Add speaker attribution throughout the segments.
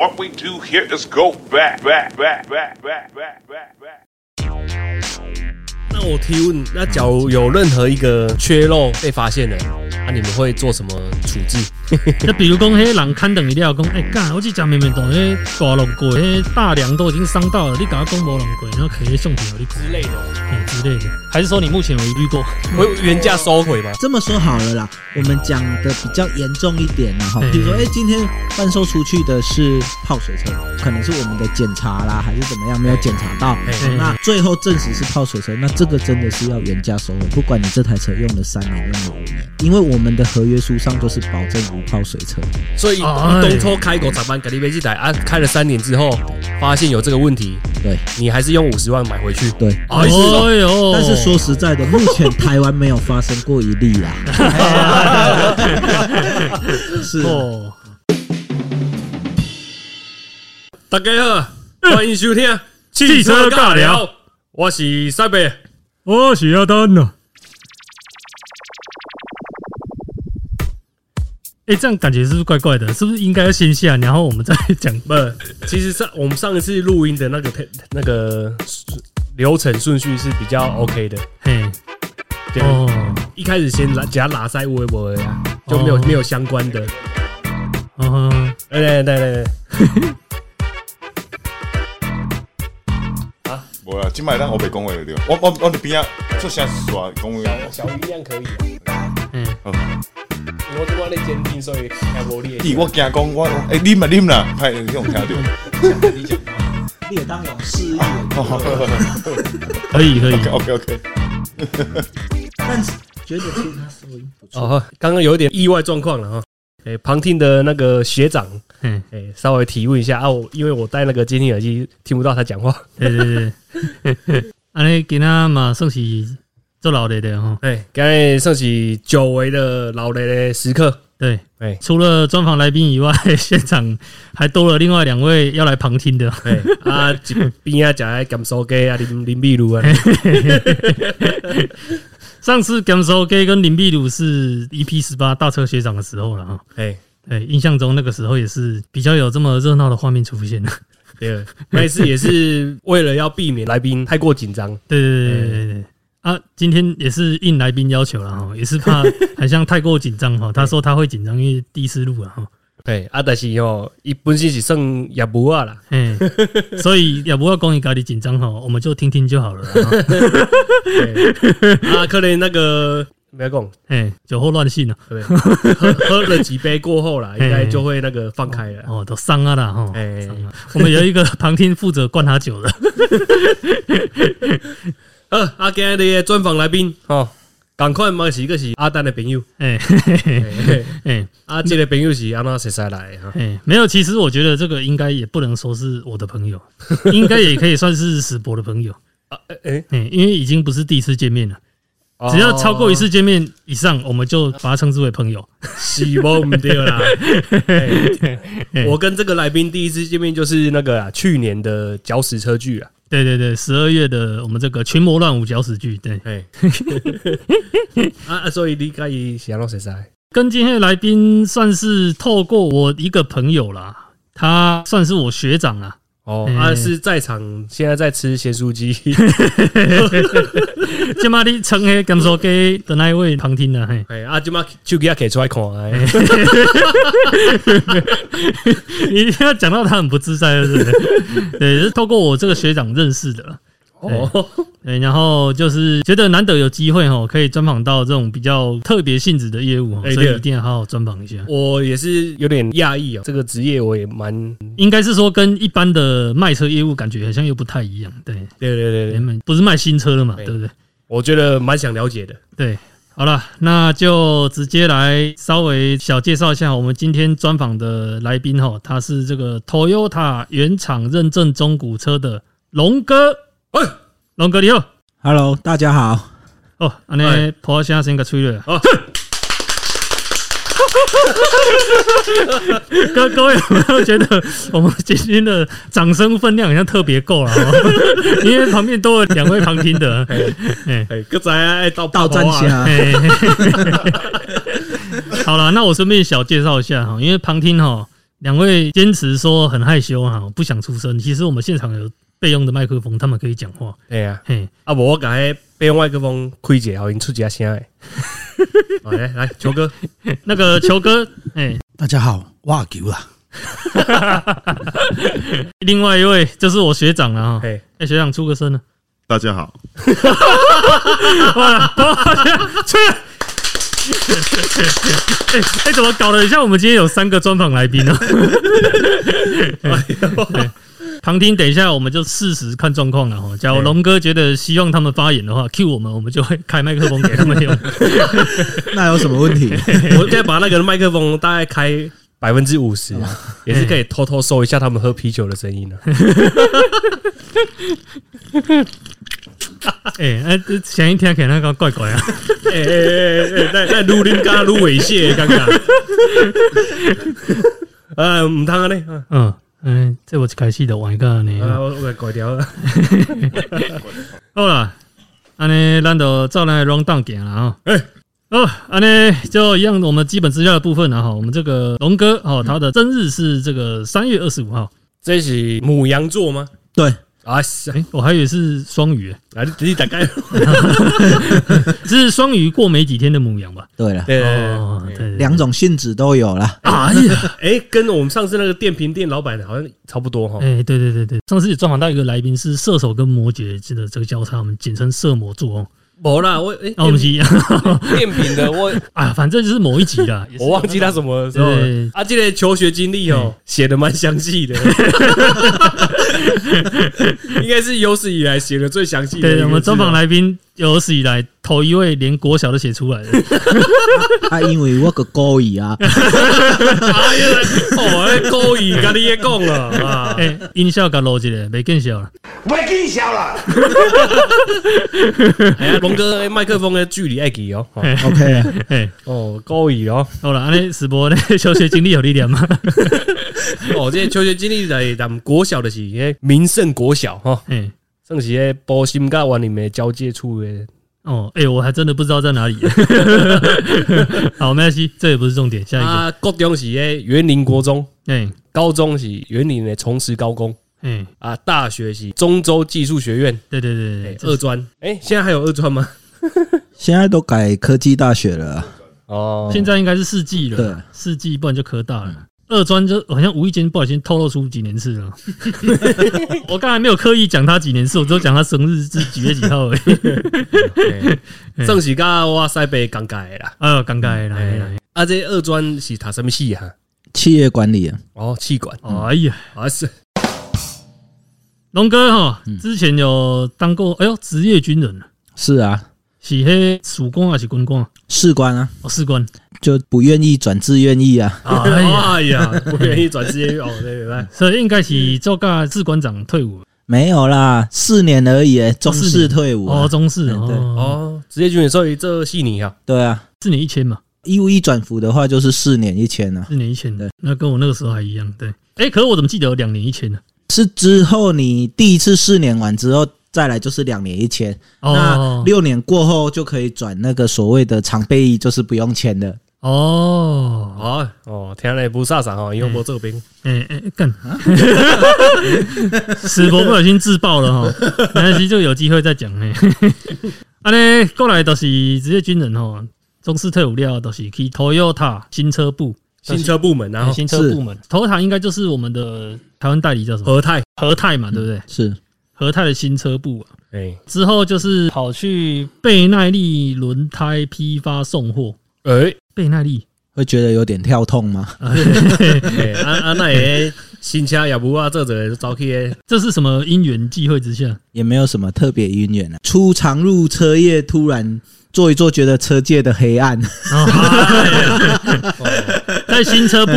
Speaker 1: What we do here is go back, back, back, back, back, back, back, back.
Speaker 2: 那我提问，那假如有任何一个缺漏被发现了，那、你们会做什么处置？
Speaker 3: 那比如讲，迄人看等一定要讲，哎、干，我去讲明明懂，迄大龙过，迄大梁都已经伤到了，你赶快讲无龙过，然后可以相片有你
Speaker 2: 之类的，
Speaker 3: 哎之类的，还是说你目前有遇过？
Speaker 2: 会原价收回吧？
Speaker 4: 这么说好了啦，我们讲的比较严重一点然后
Speaker 3: 嗯
Speaker 4: 比如说，哎、今天贩售出去的是泡水车，可能是我们的检查啦，还是怎么样没有检查到，
Speaker 2: 哎
Speaker 4: 那最后证实是泡水车，那这个真的是要原价收回，不管你这台车用了三年，用了五年，因为我们的合约书上就是保证无泡水车。
Speaker 2: 所以
Speaker 3: 哎
Speaker 2: 东抽开狗咋办？给你飞机台啊，开了三年之后发现有这个问题，
Speaker 4: 对
Speaker 2: 你还是用五十万买回去。
Speaker 4: 对，
Speaker 2: 哎
Speaker 3: 呦，
Speaker 4: 但是说实在的，目前台湾没有发生过一例啦。是
Speaker 2: 大家好，欢迎收听
Speaker 3: 汽车尬聊，
Speaker 2: 我是塞北。
Speaker 3: 我需要单呢。哎、这样感觉是不是怪怪的？是不是应该要先下，然后我们再讲？
Speaker 2: 不，其实上我们上一次录音的那个那个流程顺序是比较 OK 的。
Speaker 3: 嘿，
Speaker 2: 对，
Speaker 3: 哦，
Speaker 2: 一开始先拉加拉塞微博呀，就没有
Speaker 3: 哦
Speaker 2: 没有相关的。
Speaker 3: 嗯，
Speaker 2: 对对对对对，
Speaker 5: 无啦，即摆咱我袂讲话就对。我我我伫边仔做啥事啊？讲话。
Speaker 2: 小音量可以啊。
Speaker 3: 嗯，
Speaker 2: 因为我我在监听，所以还无你的
Speaker 5: 咦，我惊讲我诶，啉嘛啉啦，歹你用听到。
Speaker 4: 你也当有示意，
Speaker 3: 可以可以。
Speaker 5: OK OK，
Speaker 4: 但是觉得听他收音不错。
Speaker 2: 哦，刚刚有一点意外状况了哈。诶，旁听的那个学长，
Speaker 3: 嗯，
Speaker 2: 诶，稍微提问一下啊，我因为我戴那个监听耳机听不到他讲话。
Speaker 3: 对对对。安尼 今仔嘛算是做老雷的哈。
Speaker 2: 哎，刚才算是久违的老雷的时刻。
Speaker 3: 对，
Speaker 2: 哎
Speaker 3: 除了专访来宾以外，现场还多了另外两位要来旁听的。
Speaker 2: 哎啊，一边啊，食来甘酥鸡啊，林林碧如啊，
Speaker 3: 上次 s o Gay 跟林碧如是 EP 十八大车学长的时候了哈。
Speaker 2: 哎，
Speaker 3: 对，印象中那个时候也是比较有这么热闹的画面出现的。
Speaker 2: 对，那一次也是为了要避免来宾太过紧张。
Speaker 3: 对对对对对对。啊，今天也是应来宾要求了哈，也是怕 好像太过紧张哈。他说他会紧张，因为第一次录了哈。
Speaker 2: 对啊，但是哦，伊本身是算业务啊啦，
Speaker 3: 哎，所以也不要讲你家里紧张哈，我们就听听就好了
Speaker 2: 啊，可能那个不要讲，
Speaker 3: 哎，酒后乱性啊，
Speaker 2: 对不对？喝喝了几杯过后啦，应该就会那个放开了。
Speaker 3: 哦，都伤啊啦哈。
Speaker 2: 哎
Speaker 3: 我们有一个旁听负责灌他酒的。
Speaker 2: 呃，啊，今日的专访来宾哦，赶快嘛是一个是阿丹的朋友，
Speaker 3: 哎哎
Speaker 2: 啊，这个朋友是安娜谁谁来的哈？
Speaker 3: 哎，没有，其实我觉得这个应该也不能说是我的朋友，应该也可以算是史博的朋友。
Speaker 2: 啊，哎，
Speaker 3: 哎，因为已经不是第一次见面了，只要超过一次见面以上，我们就把它称之为朋友。
Speaker 2: 希望唔对啦。我跟这个来宾第一次见面就是那个啊，去年的搅屎车剧啊，
Speaker 3: 对对对，十二月的我们这个群魔乱舞搅屎剧，对，
Speaker 2: 哎，啊啊，所以你介意是安怎谁谁？
Speaker 3: 跟今天的来宾算是透过我一个朋友啦，他算是我学长啦。
Speaker 2: 哦，
Speaker 3: 哎
Speaker 2: 啊是在场现在在吃咸酥鸡，
Speaker 3: 今嘛你称黑甘肃给的那一位旁听的，嘿，
Speaker 2: 哎啊，今嘛手机也摕出来看哎，
Speaker 3: 你一定要讲到他很不自在，是不是？对，是透过我这个学长认识的啦。
Speaker 2: 哦，
Speaker 3: 对，然后就是觉得难得有机会哈，可以专访到这种比较特别性质的业务，所以一定要好好专访一下。
Speaker 2: 我也是有点讶异哦，这个职业我也蛮，
Speaker 3: 应该是说跟一般的卖车业务感觉好像又不太一样，对，
Speaker 2: 对对对对，
Speaker 3: 们不是卖新车的嘛，
Speaker 2: 对。
Speaker 3: 对不对？
Speaker 2: 我觉得蛮想了解的。
Speaker 3: 对，好了，那就直接来稍微小介绍一下我们今天专访的来宾哈，他是这个 Toyota 原厂认证中古车的龙哥，
Speaker 2: 哎，
Speaker 3: 龙哥你好
Speaker 4: ，Hello，大家好。
Speaker 3: 哦，安
Speaker 2: 哎。
Speaker 3: 尼破声先给吹了，
Speaker 2: 哦。
Speaker 3: 各各位有没有觉得我们今天的掌声分量好像特别够了哦？因为旁边多了两位旁听的，哎
Speaker 2: 哎，哥仔爱到
Speaker 4: 到站起
Speaker 2: 啊，
Speaker 4: 来，
Speaker 3: 好了，那我顺便小介绍一下哈，因为旁听哈，两位坚持说很害羞哈，不想出声。其实我们现场有备用的麦克风，他们可以讲话。
Speaker 2: 哎呀，
Speaker 3: 嘿，
Speaker 2: 啊，无我甲迄备用麦克风开一下，互因出一下声诶。好来来，球哥，
Speaker 3: 那个球哥，哎，
Speaker 6: 大家好，我阿球啊，
Speaker 3: 另外一位就是我学长了哈。
Speaker 2: 嘿，
Speaker 3: 哎，学长出个声呢？
Speaker 5: 大家好，
Speaker 3: 哇，吹！哎哎，怎么搞得很像我们今天有三个专访来宾呢？对旁听，等一下我们就适时看状况了哈。假如龙哥觉得希望他们发言的话，Q 我们，我们就会开麦克风给他们用。
Speaker 4: 那有什么问题？
Speaker 2: 我现在把那个麦克风大概开百分之五十，也是可以偷偷收一下他们喝啤酒的声音的。
Speaker 3: 哎哎，想一听起来那个怪怪啊。
Speaker 2: 哎哎哎哎，那那撸恁刚撸猥亵，刚刚。呃，唔通啊咧，啊
Speaker 3: 嗯嗯，这我一开始的玩个呢。
Speaker 2: 啊，我我改掉了。
Speaker 3: 好了，安尼咱就照来 round down 行了啊。
Speaker 2: 哎
Speaker 3: 哦，安尼就一样，我们基本资料的部分呢哈，我们这个龙哥哦，他的生日是这个三月二十五号。
Speaker 2: 这是母羊座吗？
Speaker 4: 对，
Speaker 2: 啊，是
Speaker 3: 哎，我还以为是双鱼，
Speaker 2: 啊，你你大概
Speaker 3: 是双鱼过没几天的母羊吧？
Speaker 4: 对了，
Speaker 2: 对
Speaker 3: 哦，对，对
Speaker 4: 两种性质都有了。
Speaker 3: 哎呀，
Speaker 2: 哎，跟我们上次那个电瓶店老板好像差不多哈。
Speaker 3: 哎，对对对对，上次也专访到一个来宾是射手跟摩羯的这个交叉，我们简称射魔座哦。
Speaker 2: 没啦，我哎，
Speaker 3: 那我们是。一样
Speaker 2: 电瓶的我。
Speaker 3: 啊，反正就是某一集啦，
Speaker 2: 我忘记他什么时候了。啊。这个求学经历哦，写的蛮详细的，应该是有史以来写的最详细的。
Speaker 3: 对，我们专访来宾有史以来头一位连国小都写出来的。
Speaker 4: 啊，因为我个故意啊，
Speaker 2: 哎呀，哦，那故意跟你也讲了 啊。
Speaker 3: 哎，音效甲录一个，没更小了。
Speaker 2: 哎呀，龙哥麦克风的距离爱给哦。哦
Speaker 4: OK 啊，
Speaker 3: 哎，
Speaker 2: 哦，故意哦。
Speaker 3: 好了，安尼直播呢，求学经历有力量吗？
Speaker 2: 哦，这个求学经历在咱们国小的是迄民胜国小哈，
Speaker 3: 哎，
Speaker 2: 算是迄波心甲湾里面交界处的。
Speaker 3: 哦，哎，我还真的不知道在哪里。好，没关系，这也不是重点，下一个。
Speaker 2: 啊，高中是诶园林国中，
Speaker 3: 哎
Speaker 2: 高中是园林的重实高工
Speaker 3: 哎，
Speaker 2: 啊，大学是中州技术学院。
Speaker 3: 对对对
Speaker 2: 哎
Speaker 3: 对，
Speaker 2: 二专，哎，现在还有二专吗？
Speaker 4: 现在都改科技大学了啊。
Speaker 2: 哦
Speaker 3: 现在应该是世纪
Speaker 4: 对
Speaker 3: 了，世纪，不然就科大了。二专就好像无意间不小心透露出几年次了。我刚才没有刻意讲他几年次，我只有讲他生日是几月几号而已。
Speaker 2: 正是甲我塞北刚改的啦。
Speaker 3: 啊，尴尬来来，
Speaker 2: 啊，这二专是读什么系啊？
Speaker 4: 企业管理啊，
Speaker 2: 哦，气管。
Speaker 3: 哎呀，
Speaker 2: 啊是。
Speaker 3: 龙哥哈，之前有当过，哎呦，职业军人，
Speaker 4: 是啊，
Speaker 3: 是迄曙光还是军官？
Speaker 4: 士官啊，
Speaker 3: 哦，士官。
Speaker 4: 就不愿意转志愿意啊。
Speaker 3: 哎呀，
Speaker 2: 哎呀，不愿意转志愿役哦，对对对，
Speaker 3: 所以应该是做个士官长退伍。
Speaker 4: 没有啦，四年而已，中士退伍啊。
Speaker 3: 哦，中士哦，
Speaker 2: 哦，职业军人所以这四年。啊，
Speaker 4: 对啊，
Speaker 3: 四年一千嘛，
Speaker 4: 义务一转服的话就是四年一千啊，
Speaker 3: 四年一千。
Speaker 4: 对，
Speaker 3: 那跟我那个时候还一样。对，哎，可是我怎么记得有两年一千呢？
Speaker 4: 是之后你第一次四年完之后。再来就是两年一签，那
Speaker 3: 哦
Speaker 4: 六年过后就可以转那个所谓的常备役，就是不用签的。
Speaker 3: 哦，
Speaker 2: 哦哦，听来不飒飒哦，因为我这边
Speaker 3: 哎哎干，史博不小心自爆了哈，没关系，就有机会再讲哎。啊嘞，过来都是职业军人吼，中式退伍料都是去 Toyota 新车部，
Speaker 2: 新车部门，然后
Speaker 3: 哎新车部门，Toyota 应该就是我们的台湾代理叫什么？
Speaker 2: 和泰，
Speaker 3: 和泰嘛，对不对？
Speaker 4: 是
Speaker 3: 和泰的新车部啊，
Speaker 2: 哎
Speaker 3: 之后就是跑去倍耐力轮胎批发送货，
Speaker 2: 哎
Speaker 3: 倍耐力
Speaker 4: 会觉得有点跳痛吗？
Speaker 2: 哎，啊啊那也新车也不啊，这个早去
Speaker 3: 这是什么因缘际会之下？
Speaker 4: 也没有什么特别因缘啊。出常入车业，突然做一做，觉得车界的黑暗。
Speaker 3: 在新车部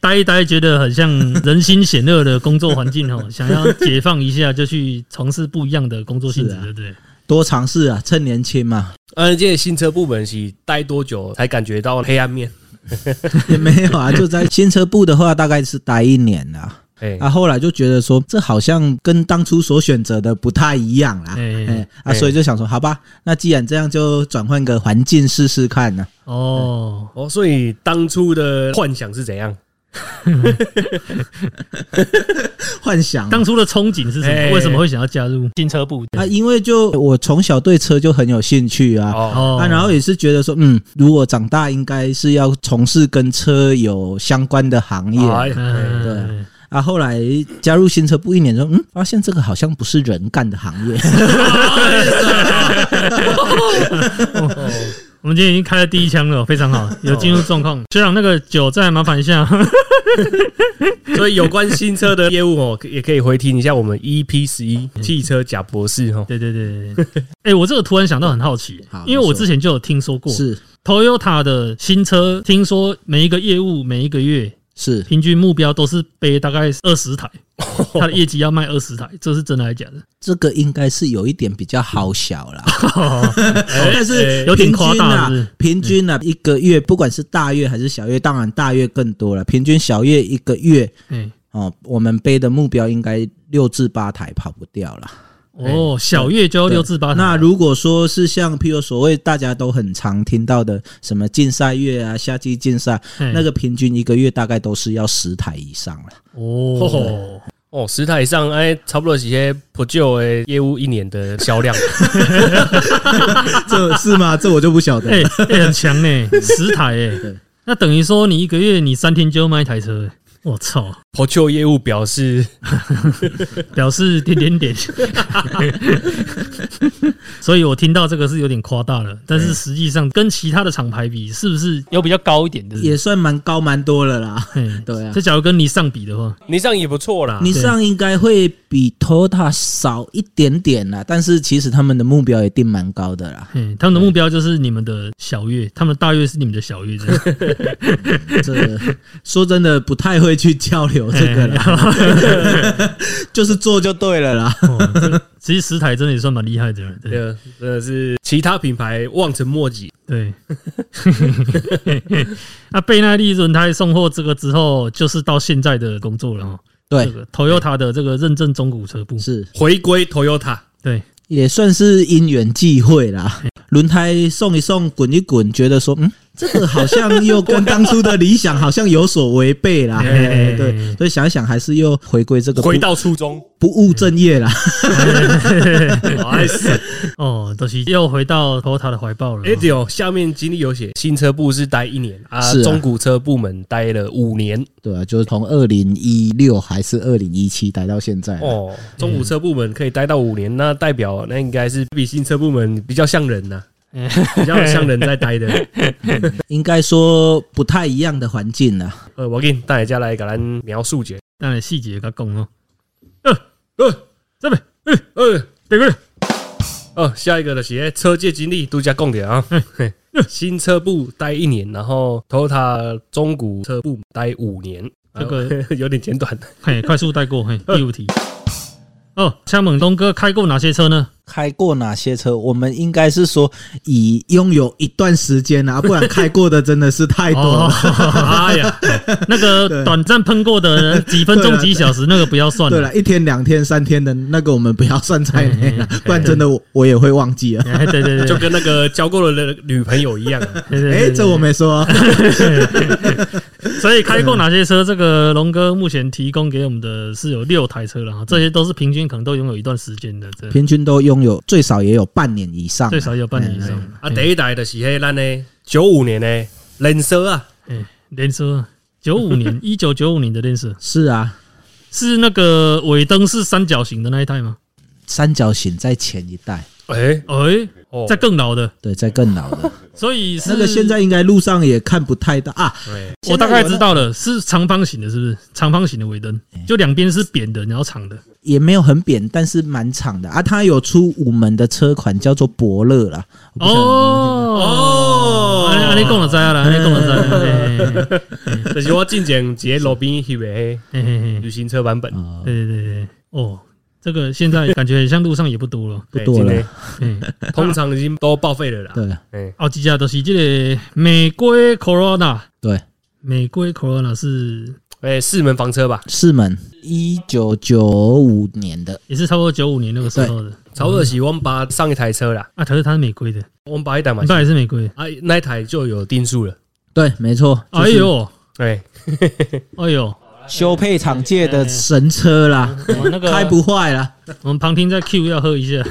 Speaker 3: 待一待，觉得很像人心险恶的工作环境哦，想要解放一下，就去从事不一样的工作性质，对不对？
Speaker 4: 多尝试啊，趁年轻嘛，
Speaker 2: 而且新车部门是待多久才感觉到黑暗面？
Speaker 4: 也没有啊。就在新车部的话，大概是待一年啦。
Speaker 2: 哎
Speaker 4: 啊，后来就觉得说，这好像跟当初所选择的不太一样啦。
Speaker 3: 哎
Speaker 4: 哎啊，所以就想说，好吧，那既然这样，就转换个环境试试看呢。
Speaker 3: 哦，
Speaker 2: 哦，所以当初的幻想是怎样？
Speaker 4: 幻想
Speaker 3: 当初的憧憬是什
Speaker 2: 哎
Speaker 3: 么？为什么会想要加入新车部？
Speaker 4: 啊，因为就我从小对车就很有兴趣啊。
Speaker 2: 哦，
Speaker 3: 哦
Speaker 4: 啊，然后也是觉得说，嗯，如果长大应该是要从事跟车有相关的行业对啊。后来加入新车部一年之后，嗯，发现这个好像不是人干的行业。
Speaker 3: 我们今天已经开了第一枪了，非常好，有进入状况。学长，那个酒再麻烦一下。
Speaker 2: 所以有关新车的业务哦，也可以回听一下我们 EP 十一汽车贾博士哦。
Speaker 3: 对对对对对，哎，我这个突然想到很好奇
Speaker 4: 好，
Speaker 3: 因为我之前就有听说过
Speaker 4: 是
Speaker 3: Toyota 的新车，听说每一个业务每一个月
Speaker 4: 是，
Speaker 3: 平均目标都是背大概二十台，它的业绩要卖二十台，这是真的还是假的？
Speaker 4: 这个应该是有一点比较好小啦。
Speaker 2: 哎
Speaker 4: 但是
Speaker 3: 有点
Speaker 4: 平均
Speaker 3: 大是是，
Speaker 4: 平均啊，一个月不管是大月还是小月，当然大月更多了。平均小月一个月
Speaker 3: 嗯，
Speaker 4: 哦，我们背的目标应该六至八台跑不掉了。
Speaker 3: 哦，小月就要六至八台，
Speaker 4: 那如果说是像譬如所谓大家都很常听到的什么竞赛月啊、夏季竞赛，那个平均一个月大概都是要十台以上了。
Speaker 3: 哦，
Speaker 2: 哦，十台以上，哎，差不多是些不旧的业务一年的销量。
Speaker 4: 这是吗？这我就不晓得。
Speaker 3: 很强呢，十台哎，那等于说你一个月你三天就要卖一台车，哎我操！
Speaker 2: 不旧业务表示，
Speaker 3: 表示点点点，所以我听到这个是有点夸大了，但是实际上跟其他的厂牌比，是不是有比较高一点的？
Speaker 4: 也算蛮高蛮多了啦。
Speaker 3: 嘿
Speaker 4: 对啊
Speaker 3: 这假如跟你上比的话，
Speaker 2: 你上也不错啦。
Speaker 4: 你上应该会比 Toyota 少一点点啦，但是其实他们的目标也定蛮高的啦。
Speaker 3: 嘿，他们的目标就是你们的小月，他们的大月是你们的小月，这样
Speaker 4: 这说真的不太会去交流这个啦，就是做就对了啦。
Speaker 3: 哦这其实十台真的也算蛮厉害的了，对
Speaker 2: 这个真的是其他品牌望尘莫及。
Speaker 3: 对。那 贝耐利轮胎送货这个之后，就是到现在的工作了哦。这
Speaker 4: 对，
Speaker 3: 个 Toyota 的这个认证中古车部，
Speaker 4: 是
Speaker 2: 回归 Toyota，
Speaker 3: 对，
Speaker 4: 也算是因缘际会啦。轮胎送一送，滚一滚，觉得说，嗯，这个好像又跟当初的理想好像有所违背啦。
Speaker 3: 嘿
Speaker 4: 嘿对，所以想一想，还是又回归这个
Speaker 2: 回到初衷。
Speaker 4: 不务正业啦。
Speaker 2: 哎是，
Speaker 3: 哦，都是又回到 Toyota 的怀抱了哦。
Speaker 2: 哎对哦，下面经历有写，新车部是待一年啊，
Speaker 4: 是啊
Speaker 2: 中古车部门待了五年
Speaker 4: 对啊，就是从二零一六还是二零一七待到现在。哦，
Speaker 2: 哦。中古车部门可以待到五年，那代表那应该是比新车部门比较像人呐、比较像人在待的。
Speaker 4: 应该说不太一样的环境啦。
Speaker 2: 呃，我给你带家来给咱描述一下。
Speaker 3: 当然细节甲讲哦。
Speaker 2: 呃，
Speaker 3: 这边，
Speaker 2: 呃，
Speaker 3: 这个
Speaker 2: 哦，下一个的是车界经历独家供点啊，嘿新车部待一年，然后 Toyota 中古车部待五年，
Speaker 3: 这个
Speaker 2: 啊 有点简短。
Speaker 3: 嘿，快速带过，嘿，第五题。哦，像猛东哥开过哪些车呢？
Speaker 4: 开过哪些车？我们应该是说已拥有一段时间啊，不然开过的真的是太多了。
Speaker 3: 哎呀，那个短暂喷过的几分钟、几小时，那个不要算了。
Speaker 4: 对了，一天、两天、三天的那个我们不要算在内了，不然真的我我也会忘记了。
Speaker 3: 哎，对对对，
Speaker 2: 就跟那个交过了的女朋友一样、啊，
Speaker 4: 哎、这我没说。
Speaker 3: 所以开过哪些车？这个龙哥目前提供给我们的是有六台车了哈，这些都是平均可能都拥有一段时间的，这
Speaker 4: 平均都拥有最少也有半年以上，
Speaker 3: 最少有半年以上。
Speaker 2: 啊，第一代的是迄咱呢九五年呢人车啊，
Speaker 3: 哎，连车九五年，一九九五年的连车
Speaker 4: 是啊，
Speaker 3: 是那个尾灯是三角形的那一代吗？
Speaker 4: 三角形在前一代，
Speaker 2: 哎、
Speaker 3: 哎，
Speaker 2: 哦，
Speaker 3: 在更老的，
Speaker 4: 对，在更老的。
Speaker 3: 所以是
Speaker 4: 那个现在应该路上也看不太到啊。
Speaker 2: 对，
Speaker 3: 我大概知道了，是长方形的，是不是？长方形的尾灯，就两边是扁的，然后长的。
Speaker 4: 也没有很扁，但是蛮长的。啊。它有出五门的车款，叫做伯乐啦。
Speaker 3: 哦，安尼安尼讲了知啊啦，安尼讲了知
Speaker 2: 就是我进前一个路边翕的旅行车版本，
Speaker 4: 啊，
Speaker 3: 对对对对，哦，这个现在感觉很像路上也不多了。
Speaker 4: 不多了。
Speaker 3: 嗯，
Speaker 2: 通常已经都报废了啦。
Speaker 4: 对
Speaker 2: 哎，
Speaker 3: 哦，几家都是这个美规 Corona，
Speaker 4: 对，
Speaker 3: 美规 Corona 是
Speaker 2: 哎，四门房车吧，
Speaker 4: 四门，一九九五年的，
Speaker 3: 也是差不多九五年那个时候的。
Speaker 2: 差不多是我们把上一台车啦，
Speaker 3: 啊，可是它是美规的，
Speaker 2: 我们把一台嘛
Speaker 3: 你，爸也是美规的。
Speaker 2: 啊，那一台就有定数了。
Speaker 4: 对，没错。就是
Speaker 3: 哎呦，
Speaker 2: 对，
Speaker 3: 哎呦，
Speaker 4: 修配厂界的神车啦，
Speaker 3: 我那个
Speaker 4: 开不坏啦。
Speaker 3: 我们旁听在 Q 要喝一下，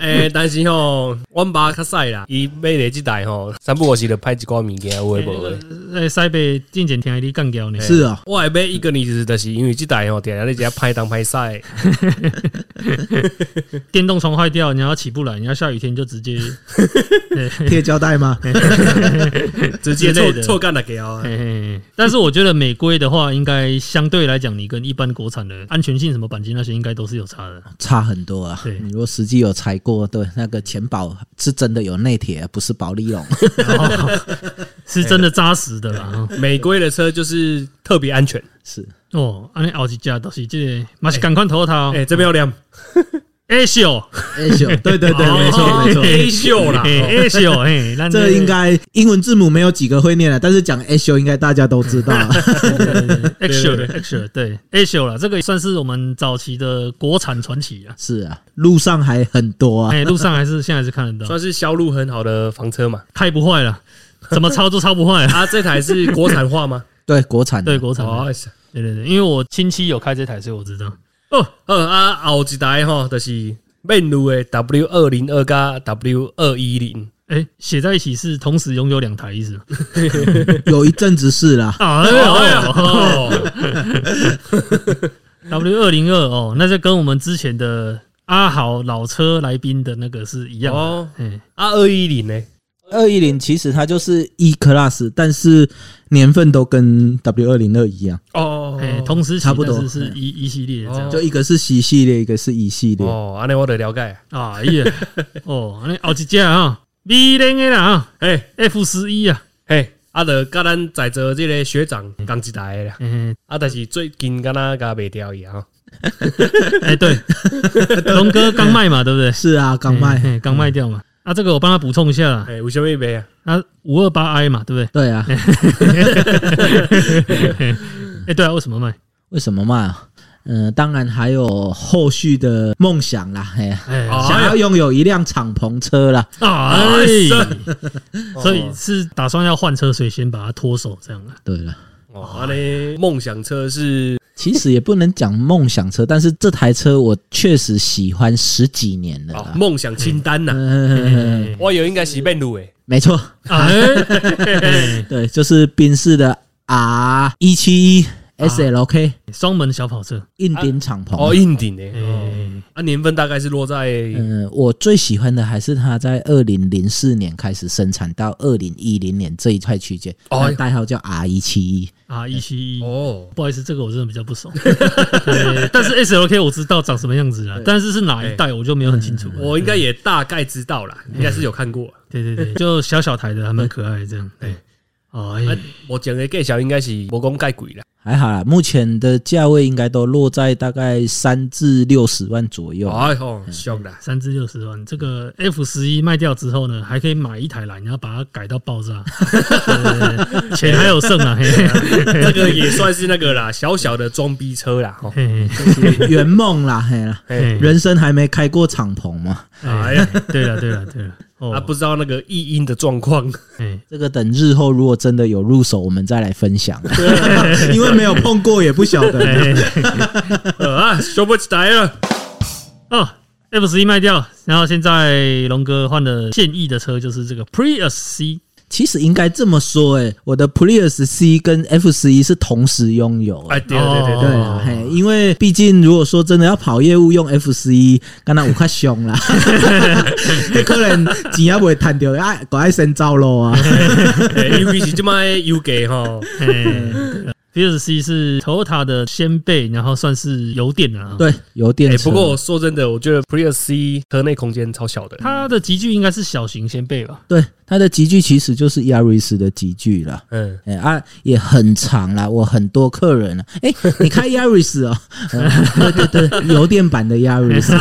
Speaker 2: 诶，但是吼，阮爸较屎啦，伊买的即台吼，三不五时就拍一寡物件有诶无诶。
Speaker 3: 在西北进前听你干掉呢，
Speaker 4: 是啊，
Speaker 2: 我还买一个呢，就是就是因为即台吼，定定咧只拍当拍晒，
Speaker 3: 电动床坏掉，你要起不来，你要下雨天就直接
Speaker 4: 贴胶带吗？
Speaker 2: 直接错错干了给啊。
Speaker 3: 但是我觉得美规的话，应该相对来讲，你跟一般国产的安全性、什么钣金那些，应该都是有差的。
Speaker 4: 差很多啊
Speaker 3: 对！
Speaker 4: 你如果实际有踩过，对那个前保是真的有内铁，不是保利龙。
Speaker 3: 是真的扎实的啦。
Speaker 2: 美规的车就是特别安全。
Speaker 4: 是
Speaker 3: 哦，安尼后一家都是这个，嘛是赶快投它
Speaker 2: 哎，这边有亮
Speaker 3: A 秀
Speaker 4: ，A 秀，对对对，没错没错。
Speaker 2: A 秀啦。
Speaker 3: A 秀，嘿，咱
Speaker 4: 这应该英文字母没有几个会念了，但是讲 A 秀应该大家都知道。
Speaker 3: X 秀，A 秀，对，A 秀了，这个也算是我们早期的国产传奇啊。
Speaker 4: 是啊，路上还很多啊。
Speaker 3: 哎，路上还是现在是看得到，
Speaker 2: 算是销路很好的房车嘛。
Speaker 3: 开不坏了，怎么超都超不坏啊。
Speaker 2: 啊，这台是国产化吗？
Speaker 4: 对，国产
Speaker 3: 对，国产对对对，因为我亲戚有开这台，所以我知道。哦，
Speaker 2: 呃啊，后一台吼，就是面路的 W 二零二加 W 二一零。
Speaker 3: 哎，写在一起是同时拥有两台意思吗？
Speaker 4: 有一阵子是啦，
Speaker 3: 啊，哎呦，W 二零二哦，那就跟我们之前的阿豪老车来宾的那个是一样的。
Speaker 2: 哦，
Speaker 3: 哎，
Speaker 2: 啊，二一零呢？
Speaker 4: 二一零其实它就是 E Class，但是年份都跟 W 二零二一样，
Speaker 2: 哦
Speaker 3: 哎，同时
Speaker 4: 差不多
Speaker 3: 是是一一系列这样。
Speaker 4: 就一个是 C 系列，一个是 E 系列。
Speaker 2: 哦，安尼我得了解。
Speaker 3: 啊，哎呀，哦，安尼后一架啊，米零的啦啊
Speaker 2: 嘿
Speaker 3: ，，F 十一啊，
Speaker 2: 嘿，啊，得甲咱在座这个学长共一台的啦。
Speaker 3: 嗯，
Speaker 2: 啊，但是最近敢若甲卖掉伊吼。
Speaker 3: 哎，对，龙哥刚卖嘛，对不对？
Speaker 4: 是啊，刚卖。
Speaker 3: 嘿刚卖掉嘛。啊，这个我帮他补充一下啦。
Speaker 2: 哎，为什么卖啊？
Speaker 3: 啊，五二八 I 嘛，对不对？
Speaker 4: 对啊，
Speaker 3: 哎，对啊，为什么卖？
Speaker 4: 为什么卖啊？嗯、当然还有后续的梦想啦，
Speaker 3: 哎，
Speaker 2: 哦
Speaker 4: 想要拥有一辆敞篷车啦。
Speaker 3: 哎，
Speaker 2: 哦
Speaker 3: 所以是打算要换车，所以先把它脱手这样啊。
Speaker 4: 对了，
Speaker 2: 哦，安尼梦想车是
Speaker 4: 其实也不能讲梦想车，但是这台车我确实喜欢十几年了啦。
Speaker 2: 哦梦想清单呐。
Speaker 4: 嗯，
Speaker 2: 我以为应该是面路诶。
Speaker 4: 没错，
Speaker 3: 哎，哎
Speaker 4: 对，就是宾士的 R 一七一 SLK
Speaker 3: 双门小跑车，
Speaker 4: 硬顶敞篷。
Speaker 2: 哦，硬顶的。哦
Speaker 3: 哎，
Speaker 2: 啊，年份大概是落在
Speaker 4: 嗯，我最喜欢的还是它在二零零四年开始生产到二零一零年这一块区间，
Speaker 2: 哦
Speaker 4: 它代号叫 R 一七一。
Speaker 3: R，一七一。
Speaker 2: 哦，
Speaker 3: 不好意思，这个我真的比较不熟。对 但是 S L K 我知道长什么样子了，但是是哪一代我就没有很清楚了。
Speaker 2: 我应该也大概知道啦，应该是有看过。
Speaker 3: 对对对，就小小台的，还蛮可爱的这样。
Speaker 2: 对，
Speaker 3: 哦，
Speaker 2: 我讲的介绍应该是无讲介贵啦。
Speaker 4: 还好啦，目前的价位应该都落在大概三至六十万左右。
Speaker 2: 哎呦，凶啦。
Speaker 3: 三至六十万，这个 F 十一卖掉之后呢，还可以买一台来，你要把它改到爆炸，对对对钱还有剩啊。嘿嘿
Speaker 2: 这个也算是那个啦，小小的装逼车啦。
Speaker 4: 圆梦啦，嘿啦，人生还没开过敞篷嘛，
Speaker 2: 哎呀，
Speaker 3: 对了对了对了，哦
Speaker 2: 啊，不知道那个异音的状况。
Speaker 3: 哎
Speaker 4: 这个等日后如果真的有入手，我们再来分享。因为没有碰过，也不晓得。
Speaker 2: 啊，修不起来了。
Speaker 3: 哦，F 十一卖掉，然后现在龙哥换的现役的车就是这个 Prius C，
Speaker 4: 其实应该这么说，哎，我的 Prius C 跟 F 十一是同时拥有。
Speaker 2: 哎，对对对对，
Speaker 4: 嘿，因为毕竟如果说真的要跑业务用 F 十一，刚才我快凶啦，可能钱也不会赚到，啊，赶快先走路啊。
Speaker 2: 哎尤其是这么油价吼，
Speaker 3: 哎 Prius C 是 Toyota 的先辈，然后算是油电的啊。
Speaker 4: 对，油电。
Speaker 2: 不过我说真的，我觉得 Prius C 车内空间超小的。
Speaker 3: 它的集距应该是小型先辈吧？
Speaker 4: 对它的集距其实就是 Yaris 的集距啦。
Speaker 2: 嗯，
Speaker 4: 哎、啊，也很长啦，我很多客人啊，哎、你开 Yaris 哦、呃 对对对，油电版的 Yaris，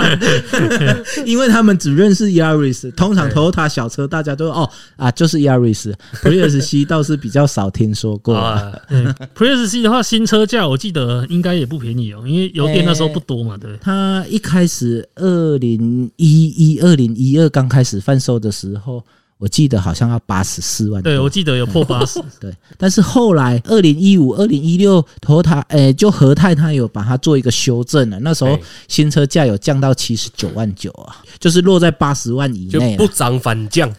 Speaker 4: 因为他们只认识 Yaris，通常 Toyota 小车大家都哦啊就是 Yaris，Prius C 倒是比较少听说过、啊。
Speaker 2: 啊，
Speaker 3: 嗯，Prius C 的话，新车价我记得应该也不便宜哦，因为油电那时候不多嘛，对。
Speaker 4: 它一开始二零一一、二零一二刚开始贩售的时候，我记得好像要八十四万。
Speaker 3: 对我记得有破八十，
Speaker 4: 对，但是后来二零一五、二零一六，头塔诶，就和泰它有把它做一个修正了，那时候
Speaker 2: 哎
Speaker 4: 新车价有降到七十九万九啊，就是落在八十万以内啊。
Speaker 2: 不涨反降。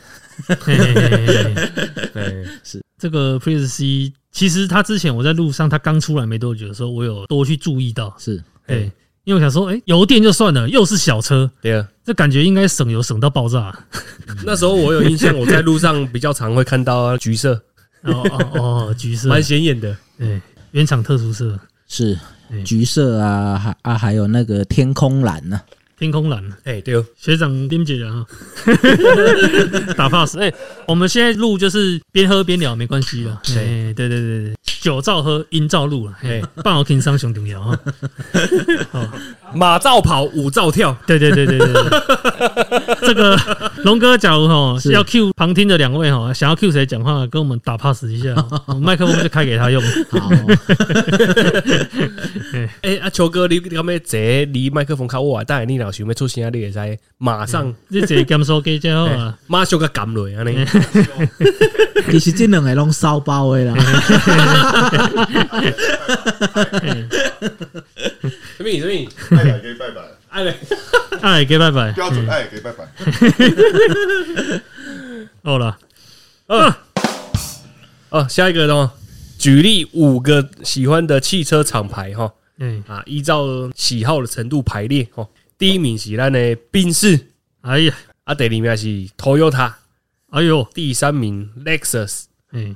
Speaker 3: 嘿嘿嘿嘿嘿
Speaker 2: 哎，
Speaker 3: 这个 Prius C，其实它之前我在路上，它刚出来没多久的时候，我有多去注意到，
Speaker 4: 是，
Speaker 3: 对，因为我想说，哎，油电就算了，又是小车，
Speaker 2: 对啊，
Speaker 3: 这感觉应该省油省到爆炸。
Speaker 2: 那时候我有印象，我在路上比较常会看到啊橘色，
Speaker 3: 哦哦哦，橘色，
Speaker 2: 蛮显眼的。
Speaker 3: 对，原厂特殊色，
Speaker 4: 是橘色啊，还啊还有那个天空蓝呢、
Speaker 3: 天空蓝。
Speaker 2: 哎，对哦，
Speaker 3: 学长丁姐啊，打 pass。哎、我们现在录就是边喝边聊，没关系 的。哎、对对对对，酒照喝，音照录了。哎，半 好轻伤熊重要啊。
Speaker 2: 马照跑，舞照跳。
Speaker 3: 对对对对对对，这个龙哥，假如哈
Speaker 4: 是
Speaker 3: 要 Q 旁听的两位哈，想要 Q 谁讲话，跟我们打 pass 一下，麦克风就开给他用。
Speaker 4: 好，
Speaker 2: 哎，啊，球哥，你你敢要坐离麦克风靠我啊？但你若想要出声，你会使马上
Speaker 3: 这这甘肃给家伙啊，
Speaker 2: 马上个撳落安尼。
Speaker 4: 其实这两个拢烧包的啦。
Speaker 2: 什么什么？
Speaker 5: 爱来给拜拜，
Speaker 2: 哎嘞，
Speaker 3: 哎，给拜拜。
Speaker 5: 标准爱给拜拜。
Speaker 3: 好了，
Speaker 2: 哦，下一个哦，举例五个喜欢的汽车厂牌哈
Speaker 3: 嗯，
Speaker 2: 啊，依照喜好的程度排列哦。第一名是咱的宾士，
Speaker 3: 哎呀，
Speaker 2: 啊，第二名是 Toyota，
Speaker 3: 哎呦，
Speaker 2: 第三名 Lexus，
Speaker 3: 嗯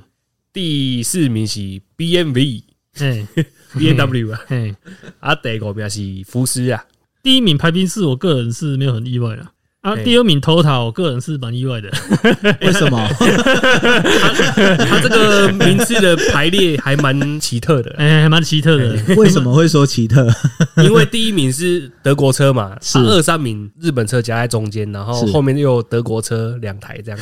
Speaker 2: 第四名是 BMW。
Speaker 3: 哎，
Speaker 2: B M W 啊，
Speaker 3: 嗯。
Speaker 2: 啊，第五名是福斯啊，
Speaker 3: 第一名排宾士，我个人是没有很意外的啊。第二名 TOTA，我个人是蛮意外的。
Speaker 4: 为什么？
Speaker 2: 他这个名次的排列还蛮奇特的，
Speaker 3: 哎、还蛮奇特的。
Speaker 4: 为什么会说奇特？
Speaker 2: 因为第一名是德国车嘛，
Speaker 4: 是
Speaker 2: 啊二三名日本车夹在中间，然后
Speaker 4: 是
Speaker 2: 后面又有德国车两台这样，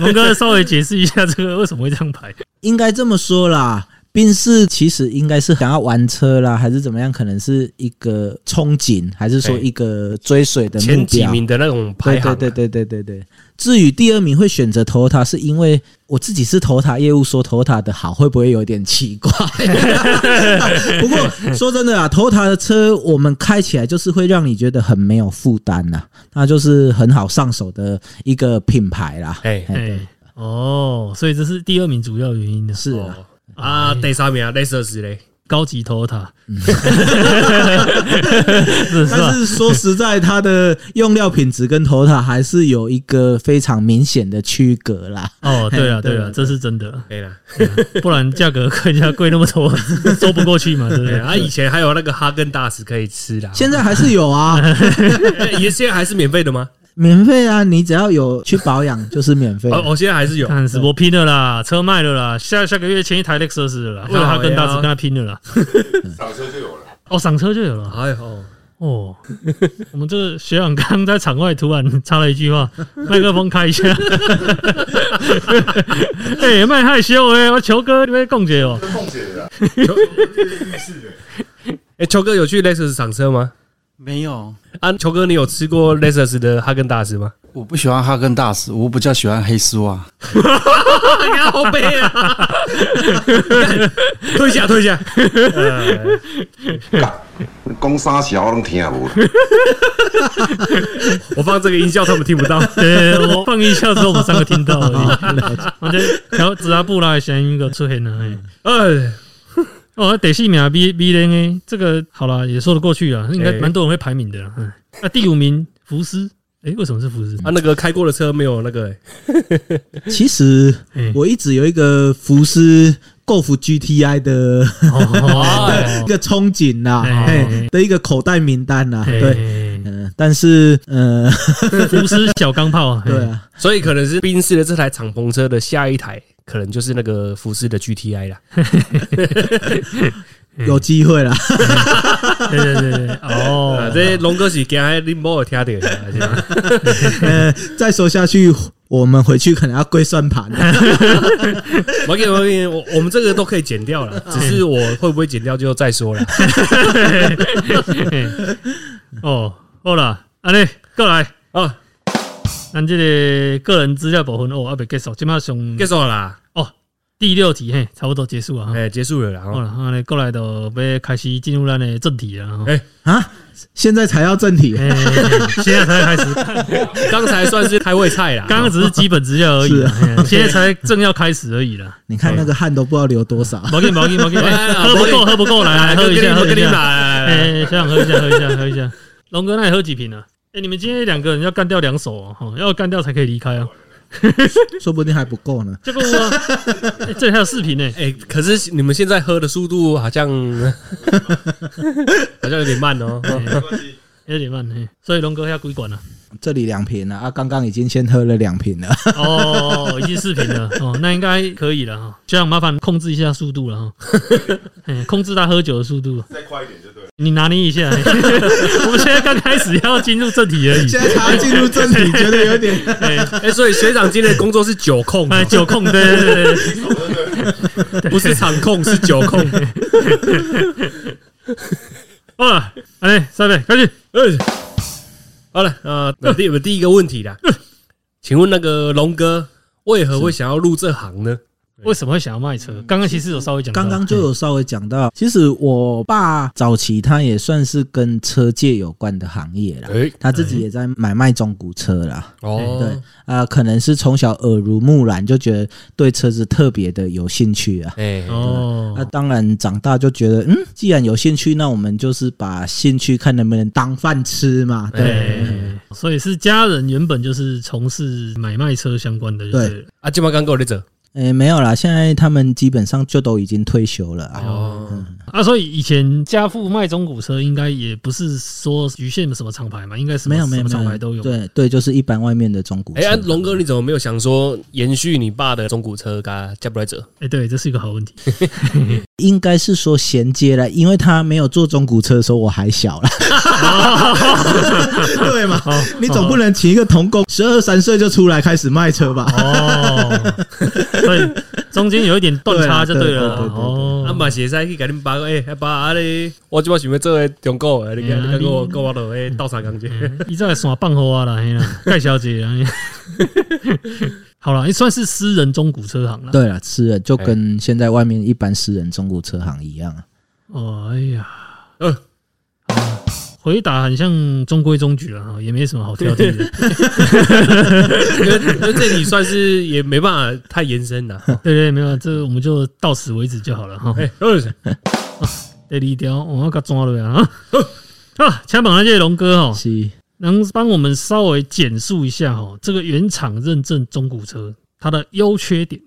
Speaker 3: 龙哥稍微解释一下这个为什么会这样排？
Speaker 4: 应该这么说啦。宾士其实应该是想要玩车啦，还是怎么样？可能是一个憧憬，还是说一个追随的目
Speaker 2: 前几
Speaker 4: 标？
Speaker 2: 名的那种排行啊，
Speaker 4: 对对对对对对。至于第二名会选择 Toyota，是因为我自己是 Toyota 业务，说 Toyota 的好会不会有点奇怪？不过说真的啊，Toyota 的车我们开起来就是会让你觉得很没有负担呐，那就是很好上手的一个品牌啦。
Speaker 2: 哎
Speaker 3: 哎、哦，所以这是第二名主要原因的，
Speaker 4: 是啊，
Speaker 2: 啊，第三名啊，Lexus 嘞，
Speaker 3: 高级头塔。
Speaker 4: 但？是说实在，它的用料品质跟 Toyota 还是有一个非常明显的区隔啦。
Speaker 3: 哦，对啊对
Speaker 4: 对
Speaker 3: 了，这是真的，
Speaker 2: 可以啦。
Speaker 3: 不然价格更加贵那么多，说不过去嘛，对不对？
Speaker 2: 啊，以前还有那个哈根达斯可以吃的，
Speaker 4: 现在还是有啊，
Speaker 2: 哎也现在还是免费的吗？
Speaker 4: 免费啊，你只要有去保养就是免费。
Speaker 2: 哦，我，现在还是有。
Speaker 3: 看直播拼了啦，车卖了啦，下下个月签一台 Lexus 了啦，为了他跟大子跟他拼了啦。
Speaker 5: 赏车就有了。
Speaker 3: 哦，赏车就有了。
Speaker 2: 哎呦，
Speaker 3: 哦，我们这个学长刚刚在场外突然插了一句话，麦克风开一下。哎，麦害羞哎，我球哥你被共姐哦。
Speaker 5: 跟凤姐的啦，
Speaker 2: 哎，球哥有去 Lexus 赏车吗？
Speaker 6: 没有，
Speaker 2: 啊，球哥，你有吃过 Lexus 的哈根达斯吗？
Speaker 6: 我不喜欢哈根达斯，我比较喜欢黑丝袜。
Speaker 2: 你看好背啊！退下，退下。呃
Speaker 7: 讲啥小我拢听无。
Speaker 2: 我放这个音效，他们听不到。
Speaker 3: 对，我放音效之后，我们三个听到而已。我这调子阿布拉的声音个出现了。哎，
Speaker 2: 哎，
Speaker 3: 哦，第四名，B B N A，这个好了，也说得过去啊，应该
Speaker 2: 哎。
Speaker 3: 蛮多人会排名的啦。嗯，那第五名福斯，哎，为什么是福斯？
Speaker 2: 啊，那个开过的车没有那个、欸。
Speaker 4: 其实
Speaker 3: 哎。
Speaker 4: 我一直有一个福斯 Golf GTI 的
Speaker 3: 哦
Speaker 4: 一个憧憬呐，
Speaker 3: 哎
Speaker 4: 的一个口袋名单呐。对，但是呃，
Speaker 3: 福斯小钢炮，嘿
Speaker 4: 对，啊，
Speaker 2: 所以可能是宾士的这台敞篷车的下一台，可能就是那个福斯的 GTI 啦。
Speaker 4: 有机会啦。
Speaker 3: 对对对对，
Speaker 2: 啊，
Speaker 3: 哦，
Speaker 2: 这龙哥是惊你冇有听到的，
Speaker 4: 再说下去，我们回去可能要跪算盘。
Speaker 2: 我给我给我我们这个都可以剪掉了，只是我会不会剪掉就再说了。
Speaker 3: 哦，好了，阿力过来，
Speaker 2: 啊，
Speaker 3: 咱这个个人资料部分哦，还没结束，今麦上
Speaker 2: 结束了啦，
Speaker 3: 第六题嘿，差不多结束了哈。
Speaker 2: 哎，结束了啦。哦
Speaker 3: 好了，好嘞，过来就要开始进入咱的正题了哈。
Speaker 2: 哎
Speaker 4: 啊，现在才要正题，
Speaker 3: 哎，现在才开始，
Speaker 2: 刚才算是开胃菜啦，
Speaker 3: 刚刚只是基本资料而已现在才正要开始而已啦。
Speaker 4: 你看那个汗都不知道流多少。
Speaker 3: 毛巾毛巾毛巾，
Speaker 2: 哎
Speaker 3: 哎喝不够喝不够，来来喝一下喝一下。
Speaker 2: 买。
Speaker 3: 哎，想喝一下喝一下喝一下。龙哥，那你喝几瓶呢？哎，你们今天两个人要干掉两手哦，哈要干掉才可以离开哦。
Speaker 4: 说不定还不够呢。
Speaker 3: 这个我，欸 这里还有视频呢。
Speaker 2: 哎，可是你们现在喝的速度好像 好像有点慢哦。
Speaker 3: 有点慢嘿，所以龙哥要归管了。
Speaker 4: 这里两瓶了啊，刚刚已经先喝了两瓶了。
Speaker 3: 哦，已经四瓶了哦，那应该可以了哈。这样麻烦控制一下速度了哈，哎控制他喝酒的速度，
Speaker 5: 再快一点就对了。
Speaker 3: 你拿捏一下。嘿 我们现在刚开始要进入正题而已。
Speaker 4: 现在才进入正题，觉得有点
Speaker 2: 哎，所以学长今天的工作是酒控哦，
Speaker 3: 哎，酒控，对对对对，
Speaker 2: 不是场控，是酒控。
Speaker 3: 好了，哎，三位开始。
Speaker 2: 嗯，好了，呃，那第我们第一个问题啦，请问那个龙哥为何会想要入这行呢？
Speaker 3: 为什么会想要卖车？刚刚其实有稍微讲到，
Speaker 4: 刚刚就有稍微讲到，其实我爸早期他也算是跟车界有关的行业啦，
Speaker 2: 哎，
Speaker 4: 他自己也在买卖中古车啦。
Speaker 2: 哦，
Speaker 4: 对啊、可能是从小耳濡目染，就觉得对车子特别的有兴趣啊。
Speaker 2: 哎，
Speaker 3: 哦。
Speaker 4: 那、，当然长大就觉得，嗯，既然有兴趣，那我们就是把兴趣看能不能当饭吃嘛。对，
Speaker 3: 哎，所以是家人原本就是从事买卖车相关的，
Speaker 4: 对。
Speaker 2: 啊，今晚刚够你走
Speaker 4: 诶、没有啦，现在他们基本上就都已经退休了啊。
Speaker 2: 哦，
Speaker 3: 啊，所以以前家父卖中古车，应该也不是说局限什么厂牌嘛，应该什么
Speaker 4: 没有没有
Speaker 3: 厂
Speaker 4: 没
Speaker 3: 牌都有。
Speaker 4: 对对，就是一般外面的中古車。
Speaker 2: 哎，啊龙哥，你怎么没有想说延续你爸的中古车，给他加不来者？
Speaker 3: 哎，对，这是一个好问题。
Speaker 4: 应该是说衔接了，因为他没有做中古车的时候我还小了，对嘛？你总不能请一个童工十二三岁就出来开始卖车吧？
Speaker 3: 哦，所以中间有一点断差就对了。哦，
Speaker 2: 啊，嘛是会使去甲恁爸讲，诶，啊爸啊咧，我即摆想要做诶中国诶，你看，
Speaker 3: 哎呀
Speaker 2: 你看我我落诶斗相共者。
Speaker 3: 伊这个线放好啊啦，嘿啦，盖小姐啊。好了，也算是私人中古车行了。
Speaker 4: 对了，私人就跟现在外面一般私人中古车行一样啊。
Speaker 3: 哦，哎呀，
Speaker 2: 呃
Speaker 3: 回答很像中规中矩了哈，也没什么好挑剔的。
Speaker 2: 因为因为这里算是也没办法太延伸了。
Speaker 3: 对对，没有，这我们就到此为止就好了哈。
Speaker 2: 哎，呃
Speaker 3: 第二条，我要给它抓了呀。啊，前榜那届龙哥哦，
Speaker 4: 是，
Speaker 3: 能帮我们稍微简述一下哈，这个原厂认证中古车它的优缺点。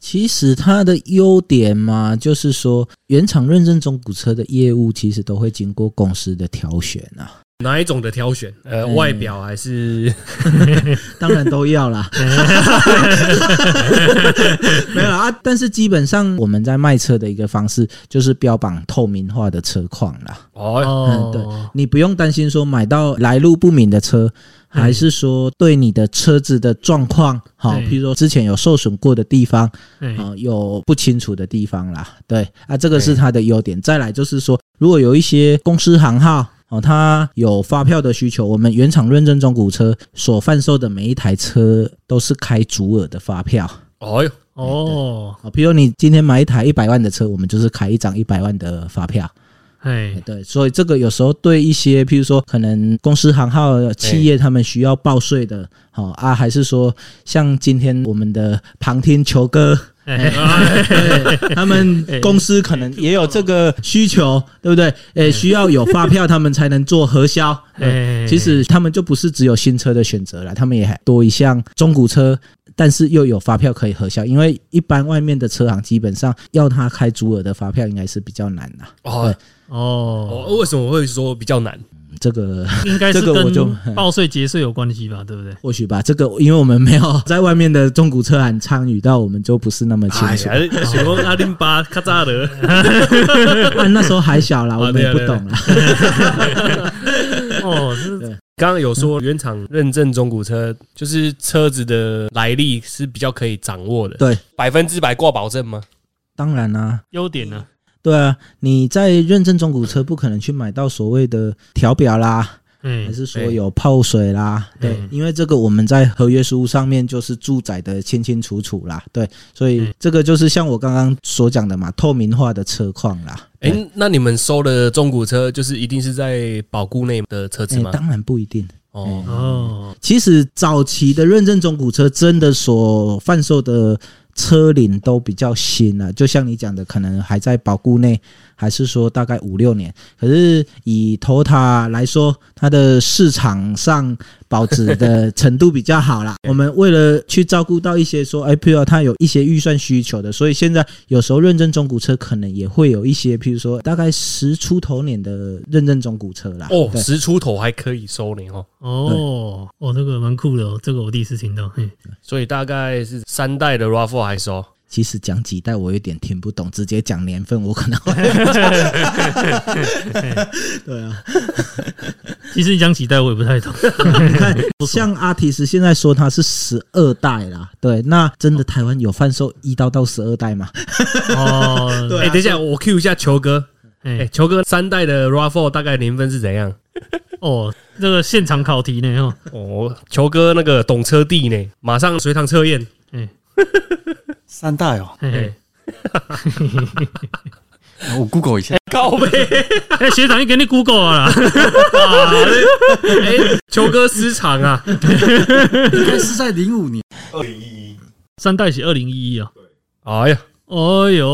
Speaker 4: 其实它的优点嘛，就是说原厂认证中古车的业务其实都会经过公司的挑选啊，
Speaker 2: 哪一种的挑选？呃，外表还是
Speaker 4: 当然都要啦。没有啦啊，但是基本上我们在卖车的一个方式就是标榜透明化的车况啦。
Speaker 2: 哦，
Speaker 4: 嗯，对，你不用担心说买到来路不明的车，还是说对你的车子的状况，好，
Speaker 3: 对
Speaker 4: 譬如说之前有受损过的地方，
Speaker 3: 哎
Speaker 4: 啊，有不清楚的地方啦，对啊，这个是它的优点。再来就是说，如果有一些公司行号。哦，它有发票的需求，我们原厂认证中古车所贩售的每一台车都是开足额的发票。
Speaker 2: 哦哟，
Speaker 3: 哦，
Speaker 4: 啊，比如你今天买一台一百万的车，我们就是开一张一百万的发票。
Speaker 3: 哎，
Speaker 4: 对，所以这个有时候对一些，譬如说可能公司行号企业他们需要报税的，好、啊，还是说像今天我们的旁听球哥，
Speaker 3: 哎，
Speaker 4: 他们公司可能也有这个需求，对不对？诶，需要有发票，他们才能做核销。
Speaker 3: 哎
Speaker 4: 其实他们就不是只有新车的选择了，他们也还多一项中古车，但是又有发票可以核销。因为一般外面的车行基本上要他开足额的发票，应该是比较难的。
Speaker 2: 哦
Speaker 3: 哦，
Speaker 2: 哦，为什么会说比较难？
Speaker 4: 这个
Speaker 3: 应该是
Speaker 4: 这个我就
Speaker 3: 跟报税节税有关系吧，对不对？
Speaker 4: 或许吧，这个因为我们没有在外面的中古车行参与到，我们就不是那么清楚。
Speaker 2: 阿林巴卡扎的，
Speaker 4: 啊，那时候还小啦，我们也不懂啦。
Speaker 3: 哦，这
Speaker 2: 刚刚有说原厂认证中古车，就是车子的来历是比较可以掌握的，
Speaker 4: 对，
Speaker 2: 百分之百挂保证吗？
Speaker 4: 当然啦、
Speaker 3: 优点呢？
Speaker 4: 对啊，你在认证中古车不可能去买到所谓的调表啦，
Speaker 3: 嗯
Speaker 4: 还是说有泡水啦？对
Speaker 3: 嗯，
Speaker 4: 因为这个我们在合约书上面就是注载的清清楚楚啦。对，所以
Speaker 3: 嗯
Speaker 4: 这个就是像我刚刚所讲的嘛，透明化的车况啦。
Speaker 2: 哎、
Speaker 4: 对
Speaker 2: 那你们收的中古车就是一定是在保固内的车子吗？
Speaker 4: 哎当然不一定。
Speaker 2: 哦，
Speaker 3: 哦，
Speaker 4: 其实早期的认证中古车真的所贩售的车龄都比较新了，就像你讲的，可能还在保固内，还是说大概五六年。可是以 Toyota 来说，它的市场上保值的程度比较好啦。我们为了去照顾到一些说，哎，譬如说它有一些预算需求的，所以现在有时候认证中古车可能也会有一些，譬如说大概十出头年的认证中古车啦。
Speaker 2: 哦，十出头还可以收呢哦，
Speaker 3: 哦，哦，这个蛮酷的哦，这个我第一次听到。嘿，
Speaker 2: 所以大概是三代的 RAV4 还收。
Speaker 4: 其实讲几代我有点听不懂，直接讲年份我可能会。对啊，
Speaker 3: 其实你讲几代我也不太懂。
Speaker 4: 你看 像阿提斯现在说他是十二代啦，对，那真的台湾有贩售一刀到十二代吗？
Speaker 3: 哦，
Speaker 2: 哎、等一下，我 Q 一下球哥。哎、
Speaker 3: 哎，
Speaker 2: 球哥三代的 RAV4 大概年份是怎样？
Speaker 3: 哦，这个现场考题呢，哦，
Speaker 2: 哦，球哥那个懂车帝呢，马上随堂测验。
Speaker 6: 三代哦，我 Google 一下，
Speaker 2: 靠背，
Speaker 3: 哎，学长，你给你 Google 了啦，
Speaker 2: 哎，球哥失常啊！
Speaker 6: 应该是在零五年。
Speaker 5: 二零一一，
Speaker 3: 三代写二零一一啊，
Speaker 2: 哎呀，
Speaker 3: 哎呦，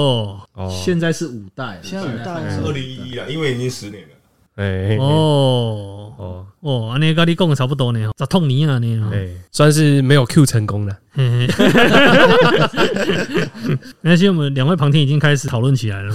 Speaker 2: 哦，
Speaker 4: 现在是五代，
Speaker 6: 现在五代
Speaker 5: 是二零一一了，因为已经十年了。
Speaker 2: 哎，哦，
Speaker 3: 哦
Speaker 2: 哦，
Speaker 3: 哦，安尼跟你讲的差不多呢，咋痛你啊呢，
Speaker 2: 哎，算是没有 Q 成功了。
Speaker 3: 嘿嘿没关系，我们两位旁听已经开始讨论起来了。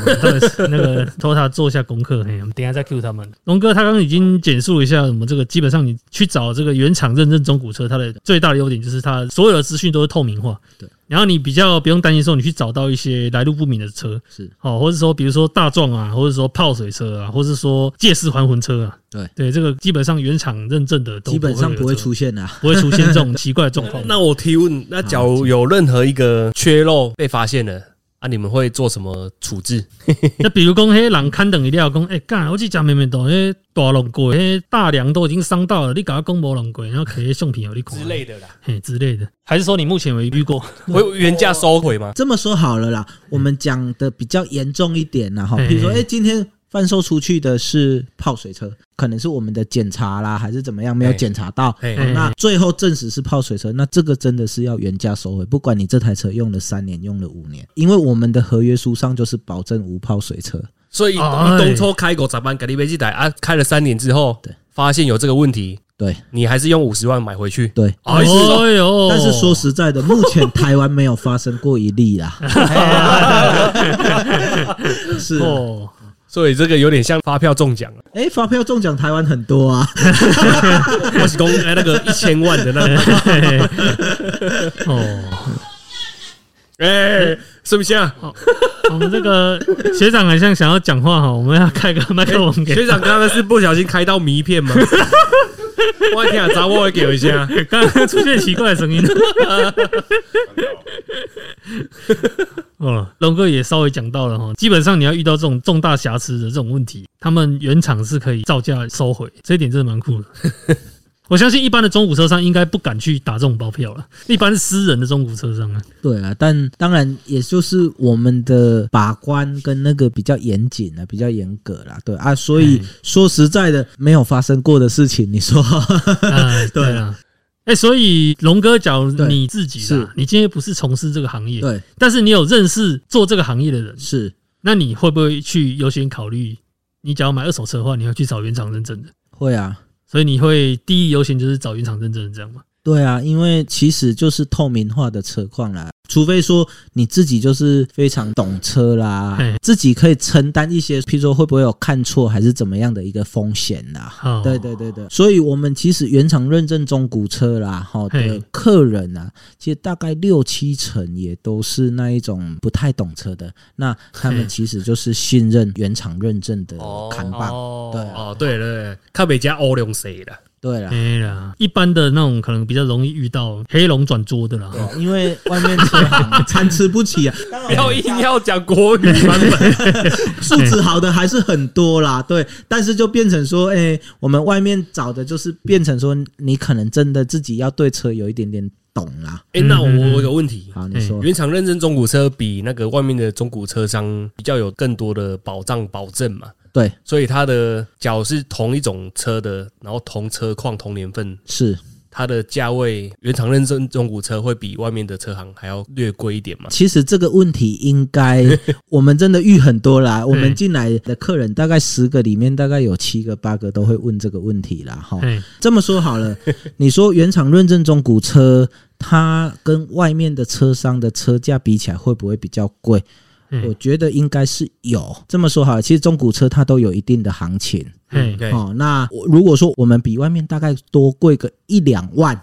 Speaker 3: 那个托他做一下功课，嘿，我们等下再 Q 他们。龙哥他刚刚已经简述了一下，我们这个基本上你去找这个原厂认证中古车，它的最大的优点就是它所有的资讯都是透明化。
Speaker 4: 对，
Speaker 3: 然后你比较不用担心说你去找到一些来路不明的车，
Speaker 4: 是
Speaker 3: 哦，或者说比如说大众啊，或者说泡水车啊，或者说借尸还魂车啊。
Speaker 4: 对
Speaker 3: 对，这个基本上原厂认证的都
Speaker 4: 基本上不会出现啊。
Speaker 3: 不会出现这种 奇怪的状况。
Speaker 2: 那我提问，那假如有任何一个缺漏被发现了啊，你们会做什么处置
Speaker 3: 那比如讲，嘿人看等一料讲，哎、干，我去讲明明都迄大龙龟，迄大梁都已经伤到了，你搞他讲无龙龟，然后摕迄相片有，你看
Speaker 2: 之类的啦？
Speaker 3: 嘿之类的，还是说你目前没遇过？
Speaker 2: 会原价收回吗？
Speaker 4: 这么说好了啦，我们讲的比较严重一点啦哈，
Speaker 3: 嘿
Speaker 4: 比如说，哎、今天贩售出去的是泡水车，可能是我们的检查啦，还是怎么样没有
Speaker 2: 嘿
Speaker 4: 检查到，那最后证实是泡水车，那这个真的是要原价收回，不管你这台车用了三年，用了五年，因为我们的合约书上就是保证无泡水车。
Speaker 2: 所以
Speaker 3: 哎
Speaker 2: 东抽开狗咋办？给你飞机台啊，开了三年之后，
Speaker 4: 对，
Speaker 2: 发现有这个问题，
Speaker 4: 对
Speaker 2: 你还是用五十万买回去。
Speaker 4: 对，
Speaker 2: 哎
Speaker 3: 呦
Speaker 4: 但是说实在的，目前台湾没有发生过一例啦。是
Speaker 2: 所以这个有点像发票中奖了。
Speaker 4: 哎，发票中奖台湾很多啊。
Speaker 2: 我是公哎那个一千万的那个，
Speaker 3: 哦，
Speaker 2: 哎，是不是啊？
Speaker 3: 我们这个学长好像想要讲话哈，我们要开个麦克风给
Speaker 2: 学长刚刚是不小心开到迷片吗？我天啊，砸我会给一下。
Speaker 3: 刚刚出现奇怪的声音。哦，龙哥也稍微讲到了哈，基本上你要遇到这种重大瑕疵的这种问题，他们原厂是可以造价收回，这一点真的蛮酷的。我相信一般的中古车商应该不敢去打这种包票了，一般私人的中古车商啊，
Speaker 4: 对啊，但当然也就是我们的把关跟那个比较严谨啊，比较严格啦，对啊，所以说实在的，没有发生过的事情，你说
Speaker 3: 啊，对啊。哎、所以龙哥，假如你自己
Speaker 4: 是。
Speaker 3: 啦，你今天不是从事这个行业，
Speaker 4: 对。
Speaker 3: 但是你有认识做这个行业的人，
Speaker 4: 是。
Speaker 3: 那你会不会去优先考虑？你假如买二手车的话，你要去找原厂认证的，
Speaker 4: 会啊，
Speaker 3: 所以你会第一优先就是找原厂认证的，这样吗？
Speaker 4: 对啊，因为其实就是透明化的车况啦，除非说你自己就是非常懂车啦，自己可以承担一些，譬如说会不会有看错还是怎么样的一个风险啦。
Speaker 3: 哦
Speaker 4: 对对对对，所以我们其实原厂认证中古车啦，哈的客人啊，其实大概六七成也都是那一种不太懂车的，那他们其实就是信任原厂认证的看棒。
Speaker 2: 哦
Speaker 4: 对啊
Speaker 2: 哦，对对对，看北家欧龙谁的？
Speaker 4: 对了，
Speaker 3: 哎啦，一般的那种可能比较容易遇到黑龙转桌的啦。
Speaker 4: 对因为外面车行参差不齐啊，
Speaker 2: 不要硬要讲国语版本。
Speaker 4: 素质好的还是很多啦，对，但是就变成说，哎、我们外面找的就是变成说，你可能真的自己要对车有一点点懂啦。
Speaker 2: 哎，那我我有个问题，
Speaker 4: 好，你说，
Speaker 2: 原厂认证中古车比那个外面的中古车商比较有更多的保障保证嘛，
Speaker 4: 对，
Speaker 2: 所以它的假如是同一种车的，然后同车况同年份，
Speaker 4: 是，
Speaker 2: 它的价位原厂认证中古车会比外面的车行还要略贵一点嘛？
Speaker 4: 其实这个问题应该 我们真的遇很多啦。我们进来的客人大概十个里面，大概有七个八个都会问这个问题啦。哈，
Speaker 3: 哎，
Speaker 4: 这么说好了，你说原厂认证中古车，它跟外面的车商的车价比起来，会不会比较贵？
Speaker 3: 嗯
Speaker 4: 我觉得应该是有。这么说好了，其实中古车它都有一定的行情。
Speaker 3: 嗯，
Speaker 2: 对，
Speaker 4: 哦，那我如果说我们比外面大概多贵个一两万，
Speaker 3: 哎，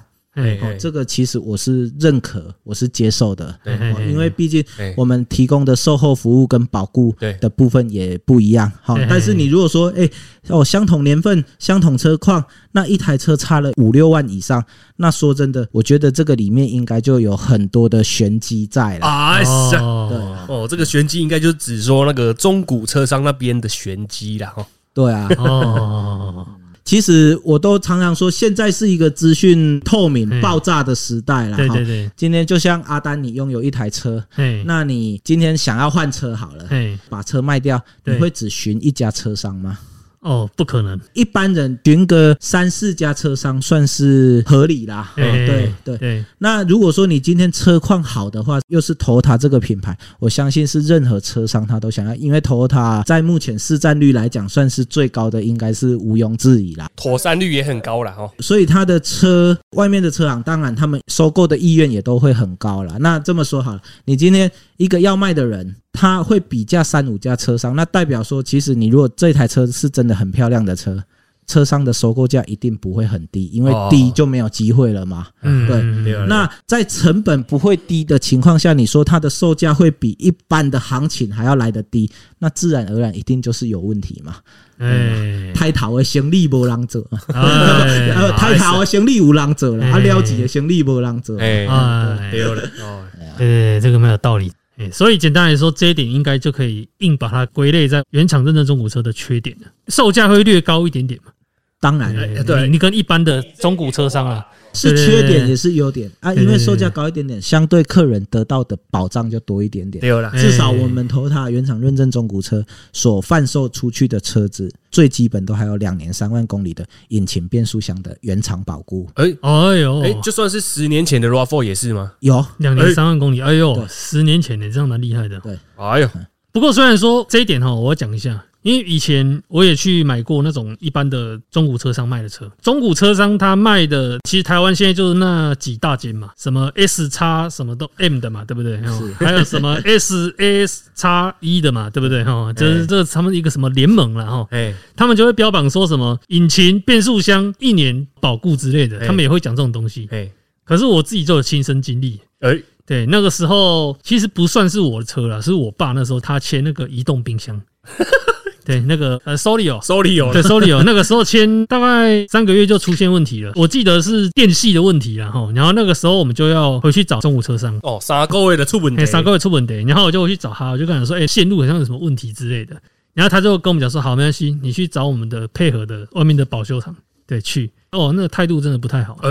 Speaker 4: 哦，这个其实我是认可，我是接受的。
Speaker 2: 对
Speaker 4: 哦，因为毕竟我们提供的售后服务跟保固的部分也不一样。好但是你如果说，哎，哦，相同年份、相同车况，那一台车差了五六万以上，那说真的，我觉得这个里面应该就有很多的玄机在了。
Speaker 2: 啊是啊
Speaker 3: 哦，
Speaker 2: 哦，这个玄机应该就只说那个中古车商那边的玄机了，哈。
Speaker 4: 对啊，
Speaker 3: 哦，
Speaker 4: 其实我都常常说，现在是一个资讯透明、
Speaker 3: 嗯
Speaker 4: 爆炸的时代了。哈
Speaker 3: 对对对，
Speaker 4: 今天就像阿丹，你拥有一台车，
Speaker 3: 哎，
Speaker 4: 那你今天想要换车好了，
Speaker 3: 哎，
Speaker 4: 把车卖掉，你
Speaker 3: 对
Speaker 4: 会只寻一家车商吗？
Speaker 3: 哦，不可能，
Speaker 4: 一般人寻个三四家车商算是合理啦。哦
Speaker 3: 哎
Speaker 4: 对对。
Speaker 3: 对，
Speaker 4: 那如果说你今天车况好的话，又是 Toyota 这个品牌，我相信是任何车商他都想要，因为 Toyota 在目前市占率来讲算是最高的，应该是毋庸置疑啦。
Speaker 2: 妥善率也很高啦，哦。
Speaker 4: 所以他的车外面的车行，当然他们收购的意愿也都会很高啦。那这么说好了，你今天一个要卖的人，他会比价三五家车商，那代表说，其实你如果这台车是真的很漂亮的车，车商的收购价一定不会很低，因为
Speaker 2: 哦
Speaker 4: 低就没有机会了嘛。
Speaker 3: 嗯，
Speaker 4: 对那在成本不会低的情况下，你说它的售价会比一般的行情还要来得低，那自然而然一定就是有问题嘛。
Speaker 3: 哎，
Speaker 4: 太头的行李无人做，
Speaker 3: 哎
Speaker 4: 呃，抬头的生意有人做了，啊，
Speaker 3: 哎
Speaker 4: 了钱的生意无人做。
Speaker 2: 哎，
Speaker 3: 哎，
Speaker 2: 对了，哦，
Speaker 3: 对，这个蛮有道理。哎，所以简单来说，这一点应该就可以硬把它归类在原厂认证中古车的缺点了，售价会略高一点点嘛。
Speaker 4: 当然
Speaker 3: 了
Speaker 2: 对
Speaker 3: 你你跟一般的中古车商啊，
Speaker 4: 是缺点也是优点啊，因为售价高一点点，相对客人得到的保障就多一点点。
Speaker 2: 对了，
Speaker 3: 哎
Speaker 4: 至少我们投塔原厂认证中古车所贩售出去的车子，最基本都还有两年三万公里的引擎变速箱的原厂保固。
Speaker 2: 哎。
Speaker 3: 哎呦，
Speaker 2: 哎，就算是十年前的 RAV4 也是吗？
Speaker 4: 有。
Speaker 3: 两年三万公里，哎呦，十年前的，这样蛮厉害的。对。
Speaker 2: 哎呦，
Speaker 3: 不过虽然说这一点哈，我要讲一下，因为以前我也去买过那种一般的中古车商卖的车，中古车商他卖的，其实台湾现在就是那几大间嘛，什么 S 叉什么都 M 的嘛，对不对？哦还有什么 S S 叉一的嘛，对不对？哈，就是这他们一个什么联盟了哈，
Speaker 2: 哎，
Speaker 3: 他们就会标榜说什么引擎、变速箱一年保固之类的，
Speaker 2: 哎。
Speaker 3: 他们也会讲这种东西。
Speaker 2: 哎，
Speaker 3: 可是我自己就有亲身经历，
Speaker 2: 哎，
Speaker 3: 对，那个时候其实不算是我的车了，是我爸那时候他签那个移动冰箱，对，那个呃
Speaker 2: ，Solio，Solio，
Speaker 3: 对，Solio 那个时候签大概三个月就出现问题了，我记得是电系的问题然后然后那个时候我们就要回去找中古车商，
Speaker 2: 哦，三个月的出问题。
Speaker 3: 哎，，三个月出问题，然后我就回去找他，我就跟他说，哎，线路好像有什么问题之类的，然后他就跟我们讲说，好，没关系，你去找我们的配合的外面的保修厂，对，去，哦，那个态度真的不太好，
Speaker 2: 哎，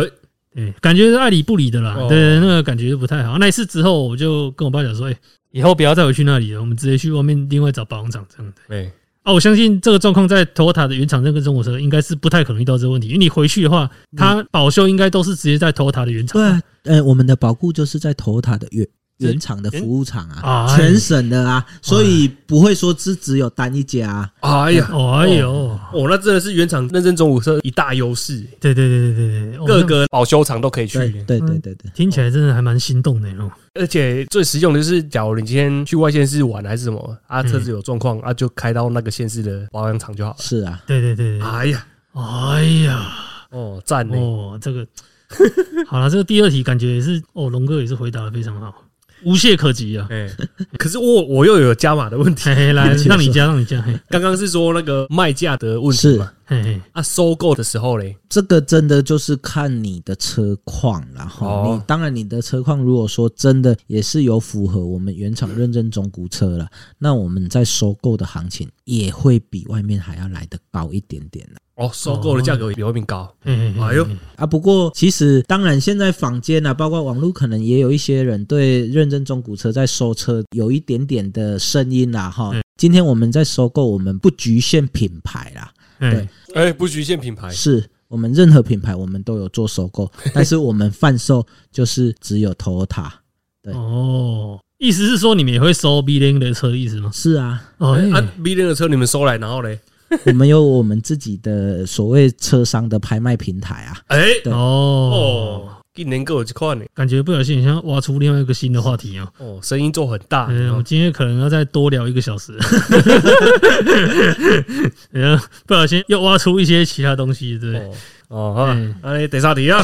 Speaker 3: 对，感觉是爱理不理的啦。
Speaker 2: 哦。
Speaker 3: 对，那个感觉就不太好。那一次之后，我就跟我爸讲说：“哎、以后不要再回去那里了，我们直接去外面另外找保养厂这样。的。
Speaker 2: 哎，”
Speaker 3: 啊，我相信这个状况在 Toyota 的原厂这个中国车应该是不太可能遇到这个问题，因为你回去的话，它保修应该都是直接在 Toyota 的原厂。
Speaker 4: 对啊，呃，我们的保固就是在投塔的原原厂的服务厂啊，
Speaker 3: 哎。
Speaker 4: 全省的啊，所以不会说只只有单一家啊。
Speaker 2: 哎呀，
Speaker 3: 哦，哎呦，
Speaker 2: 哦，那真的是原厂认证中古车一大优势，
Speaker 3: 对对对对对对，哦
Speaker 2: 各个保修厂都可以去。
Speaker 4: 对。对对对
Speaker 3: 听起来真的还蛮心动的哦。
Speaker 2: 而且最实用的就是，假如你今天去外县市玩还是什么啊，车子有状况啊，就开到那个县市的保养厂就好了。
Speaker 4: 是啊，
Speaker 3: 对对对对，
Speaker 2: 哎呀，
Speaker 3: 哎呀，
Speaker 2: 哦，赞！
Speaker 3: 哦，这个。好了，这个第二题感觉也是哦，龙哥也是回答的非常好。无懈可击啊！
Speaker 2: 哎，可是我我又有加码的问题。
Speaker 3: 嘿，嘿，来 让你加，让你加，嘿。
Speaker 2: 刚刚是说那个卖价的问题
Speaker 4: 是。
Speaker 2: 嘛？
Speaker 3: 嘿嘿，
Speaker 2: 啊，收购的时候嘞，
Speaker 4: 这个真的就是看你的车况，然后
Speaker 2: 哦。
Speaker 4: 你当然你的车况如果说真的也是有符合我们原厂认证中古车了，那我们在收购的行情也会比外面还要来得高一点点啦
Speaker 2: 哦，收购的价格比外面高。
Speaker 3: 嘿嘿嘿
Speaker 2: 哎呦，
Speaker 4: 啊。不过其实当然现在坊间啊，包括网络，可能也有一些人对认证中古车在收车有一点点的声音啦，哈
Speaker 3: 嗯。
Speaker 4: 今天我们在收购，我们不局限品牌啦，
Speaker 3: 对
Speaker 2: 哎，不局限品牌，
Speaker 4: 是我们任何品牌我们都有做收购，但是我们贩售就是只有 Toyota。对
Speaker 3: 哦，意思是说你们也会收 B 零的车的意思吗？
Speaker 4: 是啊，
Speaker 3: 哦，
Speaker 2: 哎啊
Speaker 3: 哎
Speaker 2: ，B 零的车你们收来，然后嘞，
Speaker 4: 我们有我们自己的所谓车商的拍卖平台啊。
Speaker 2: 哎，
Speaker 4: 对。
Speaker 3: 哦。
Speaker 2: 哦，今年够有几块呢，
Speaker 3: 感觉不小心像挖出另外一个新的话题啊。
Speaker 2: 哦，声音做很大，
Speaker 3: 嗯，我
Speaker 2: 哦
Speaker 3: 今天可能要再多聊一个小时，然后不小心又挖出一些其他东西，对？
Speaker 2: 哦哦哈
Speaker 3: 嗯，
Speaker 2: 哎，第三题啊，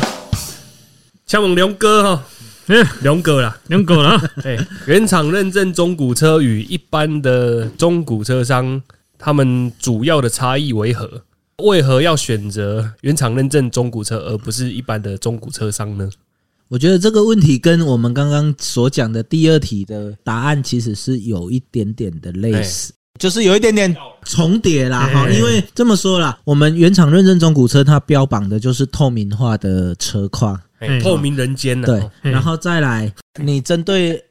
Speaker 2: 请问龙哥哈，
Speaker 3: 嗯，
Speaker 2: 龙哥啦，
Speaker 3: 两狗了啊，
Speaker 2: 哎，原厂认证中古车与一般的中古车商，他们主要的差异为何？为何要选择原厂认证中古车，而不是一般的中古车商呢？
Speaker 4: 我觉得这个问题跟我们刚刚所讲的第二题的答案其实是有一点点的类似。就是有一点点重叠啦哈，
Speaker 3: 哎
Speaker 4: 因为这么说啦，我们原厂认证中古车它标榜的就是透明化的车况，
Speaker 2: 透明人间呢？
Speaker 4: 对然后再来，你针对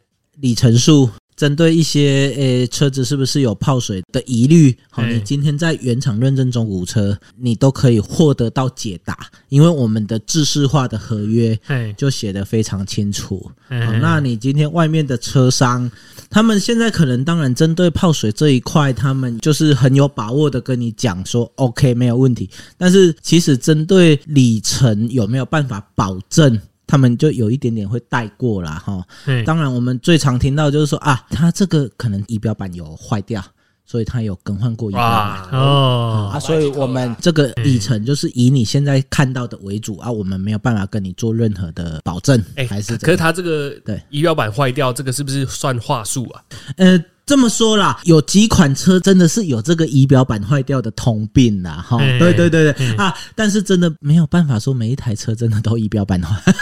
Speaker 4: 里程数，针对一些诶、车子是不是有泡水的疑虑，好，
Speaker 3: 嗯
Speaker 4: 你今天在原厂认证中古车，你都可以获得到解答，因为我们的制式化的合约
Speaker 3: 哎，
Speaker 4: 就写得非常清楚。
Speaker 3: 哎
Speaker 4: 好，那你今天外面的车商，他们现在可能当然针对泡水这一块，他们就是很有把握的跟你讲说 OK 没有问题，但是其实针对里程有没有办法保证？他们就有一点点会带过啦，哈。
Speaker 3: 哎
Speaker 4: 当然，我们最常听到就是说啊，它这个可能仪表板有坏掉，所以它有更换过仪表板。
Speaker 2: 哇，
Speaker 3: 哦
Speaker 4: 啊，所以我们这个里程就是以你现在看到的为主啊，我们没有办法跟你做任何的保证，
Speaker 2: 哎，
Speaker 4: 还是
Speaker 2: 可是它这个
Speaker 4: 对
Speaker 2: 仪表板坏掉，这个是不是算话术啊？
Speaker 4: 呃，这么说啦，有几款车真的是有这个仪表板坏掉的通病啦，哈，
Speaker 3: 哎
Speaker 4: 对对对对
Speaker 3: 哎
Speaker 4: 啊，但是真的没有办法说每一台车真的都仪表板坏